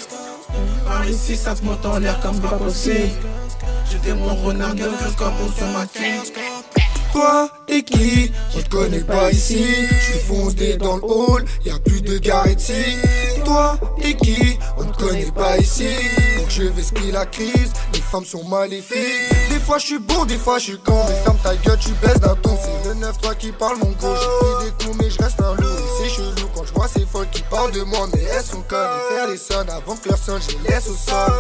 Par ici ça te monte en l'air comme pas possible. Des mon renard gueule comme on sur ma tige Toi, t'es qui On te connaît pas ici. Suis foncé dans le hall, y a plus de gars ici. Toi, t'es qui On te connaît pas ici. Je vais skier la crise. Les femmes sont maléfiques. Des fois je suis bon, des fois je suis con. Mais ferme ta gueule, tu baisses d'un ton. C'est le 9-3 qui parle mon gros. J'ai pris des coups, mais je reste un loup. C'est chelou quand je vois ces folles qui parlent de moi. Mais elles sont connes. Et faire les sons avant que leur je les laisse au sol.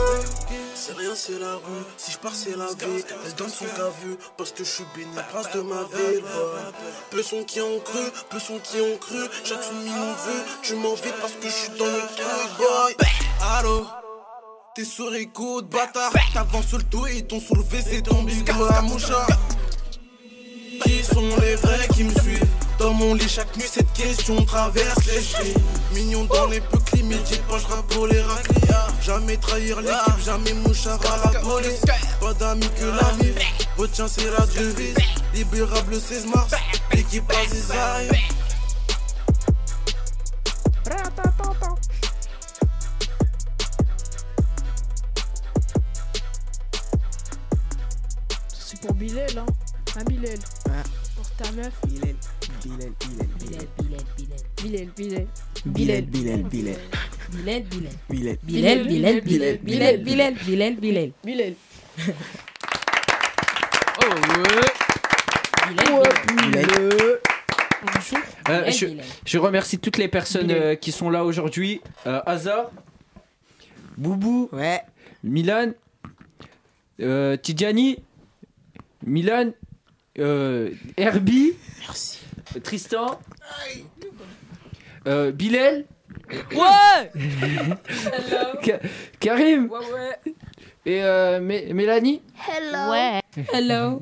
C'est rien, c'est la rue. Si je pars, c'est la vie. Elle donne son cas vu. Parce que je suis béni, prince de ma ville. ouais. Peu sont qui ont cru, peu sont qui ont cru. Chaque soumis m'en veut. Tu m'en parce que je suis dans le truc, boy. Allô? T'es sur écoute, bâtard. T'avances sur le dos et ton soulevé, c'est ton bigot à moucha. Qui sont les vrais qui me suivent? Dans mon lit chaque nuit cette question traverse l'esprit. Mignon dans les peu dis pas je pour les raclis Jamais trahir l'équipe, jamais mouchard à la police. Pas d'amis que l'ami, retiens c'est la devise Libérable le 16 mars, l'équipe a C'est pour Bilal, hein. Hein, Bilal Pour ta meuf. Bilal, Bilal, Bilal, Bilal, Bilal, Bilal. Bilal, Bilal, Bilal, Bilal. Bilal, Bilal. Bilal. Bilal, Bilal, Bilal, Bilal, Bilal, Bilal, Bilal. Bilal. Oh Euh, Bilal, je, Bilal. je remercie toutes les personnes euh, qui sont là aujourd'hui. Euh, Hazard, Boubou, Milan, euh, Tidjani, Milan, euh, Herbie, Tristan, euh, Bilal, Ka- Karim Ouais, ouais. et euh, Mé- Mélanie. Hello. Ouais. Hello.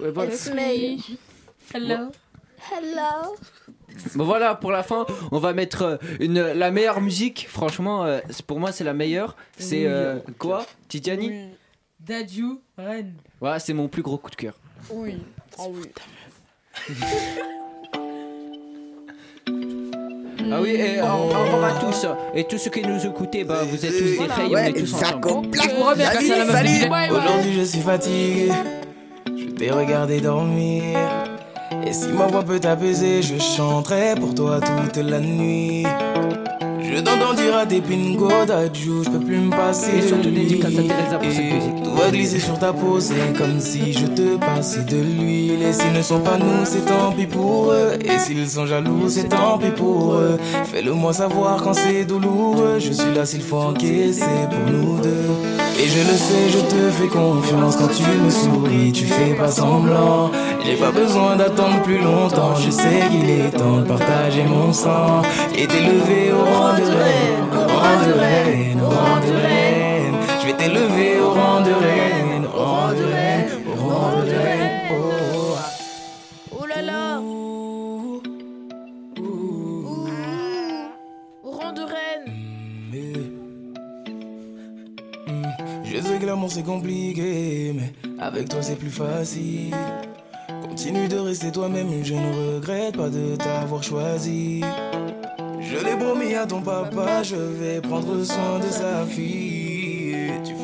Ouais, bon. It's me. Hello. Hello. Bon voilà, pour la fin, on va mettre euh, une, la meilleure musique. Franchement, euh, c'est- pour moi, c'est la meilleure. C'est euh, quoi? Titiani Dadju, Ren. Voilà, c'est mon plus gros coup de cœur. Oui. Ah oui. Ah oui, et euh, au revoir à tous. Et tous ceux qui nous écoutaient, bah, vous êtes tous des frères, on est tous ensemble. Aujourd'hui je suis fatigué, je t'ai regardé dormir. Et si ma voix peut t'apaiser, je chanterai pour toi toute la nuit. Je t'entends dire à tes pingo d'adjou, je peux plus me passer Et surtout dédicace à Teresa pour cette musique. Tout va glisser sur ta peau, c'est comme si je te passais de l'huile. Et s'ils ne sont pas nous, c'est tant pis pour eux. Et s'ils sont jaloux, c'est tant pis pour eux. Fais-le moi savoir quand c'est douloureux. Je suis là s'il faut encaisser pour nous deux. Et je le sais, je te fais confiance quand tu me souris, tu fais pas semblant. J'ai pas besoin d'attendre plus longtemps, je sais qu'il est temps de partager mon sang et t'élever au rang de reine, au rang de reine, au rang de reine. Je vais t'élever au rang de reine, au rang de reine, au rang de reine. Oh. Oh là là Au rang de reine Je sais que l'amour c'est compliqué, mais avec toi c'est plus facile. Continue de rester toi-même, je ne regrette pas de t'avoir choisi. L'ai promis à ton papa, je vais prendre soin de sa fille.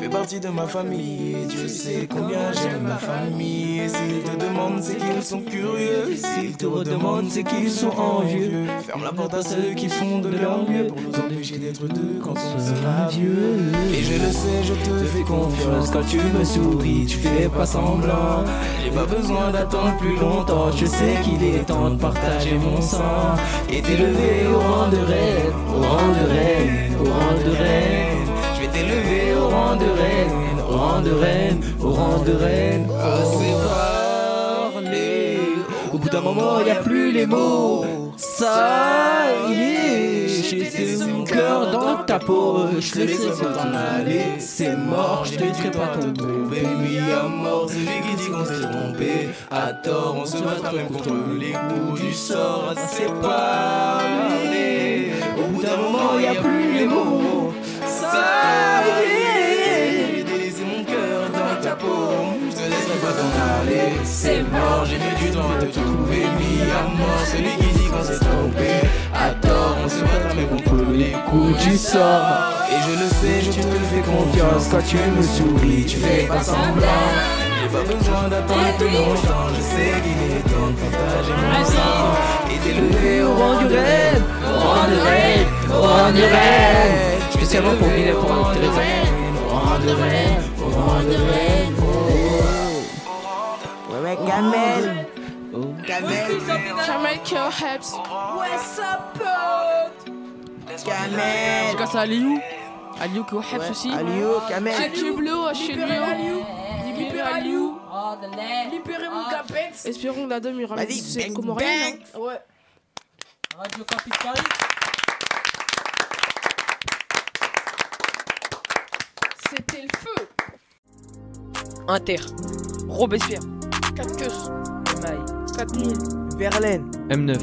Fais partie de ma famille, et Dieu sait combien j'aime ma famille. S'ils te demandent, c'est qu'ils sont curieux. S'ils te redemandent, c'est qu'ils sont envieux. Ferme la porte à ceux qui font de leur mieux pour nous empêcher d'être deux quand on sera vieux. Et je le sais, je te fais confiance quand tu me souris, tu fais pas semblant. J'ai pas besoin d'attendre plus longtemps, je sais qu'il est temps de partager mon sang et t'élever au rang de reine, au rang de reine, au rang de reine. Je vais t'élever rang de reine, au rang de reine, au rang de reine. Assez parlé. Au bout d'un moment, y a plus les mots. Ça y est, j'ai mon cœur dans ta peau. Je te laisserai pas t'en aller, c'est mort. Je laisserai pas ton tomber. Mis à mort, celui qui dit qu'on s'est trompé. À tort, on se battra même contre les coups du sort. Assez parlé. Au bout d'un moment, y a plus les mots. Ça y est, c'est mort. J'ai mis du temps à te trouver, mis à mort. Celui qui dit qu'on s'est trompé, à tort, on se battra même contre les coups du sort. Et je le sais, je te fais confiance quand tu me souris, tu fais pas semblant. J'ai pas besoin d'attendre plus longtemps, je sais qu'il est temps de partager mon sang. Et t'élever au rang du rêve, au rang du rêve, au rang du rêve. Spécialement pour Mylène, pour Teresa. Au rang de reine, au rang de reine. Ouais, Kamel. Kamel. Jamaica Heps. What's up, pote Kamel. Dédicace à Aliou. Aliou qui est au Heps aussi. Aliou, Kamel. Check bleu à chez Libérez Aliou. lui. Libérez Aliou. Libérez mon capex. Espérons que la dame ira Vas-y, c'est bang. hein. Ouais. Radio Paris. C'était le feu. Inter. Robespierre. 4 queues. Maille. 4000. Verlaine. M9.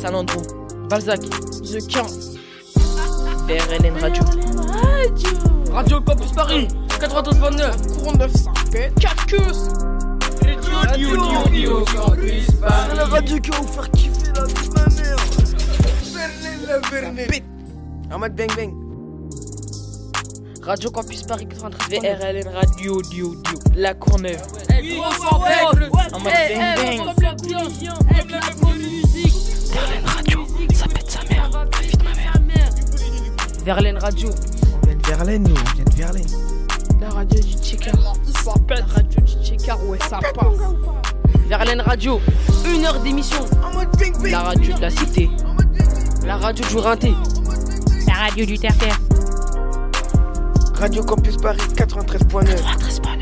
Salandro. Balzac. The 15. RLN Radio. Radio Campus Paris. 92.9. Courant 9, ça pète. 4 queues. C'est la radio qui va vous faire kiffer la vie de ma mère. Verlaine, la Verlaine. En mode bang bang. Radio Campus Paris 93. VRLN Radio Dio Dio. La Courneuve. En mode bang bang. Verlaine Radio. Ça pète sa mère. La vie de ma mère. Verlaine Radio. On vient de Verlaine, nous, on vient de Verlaine. La radio du checker. Ça pète. La radio du checker, ouais, ça passe. Verlaine Radio. Une heure d'émission. La radio de la cité. La radio du Rinté. La radio du Terre-Terre. Radio Campus Paris 93.9. 93.9.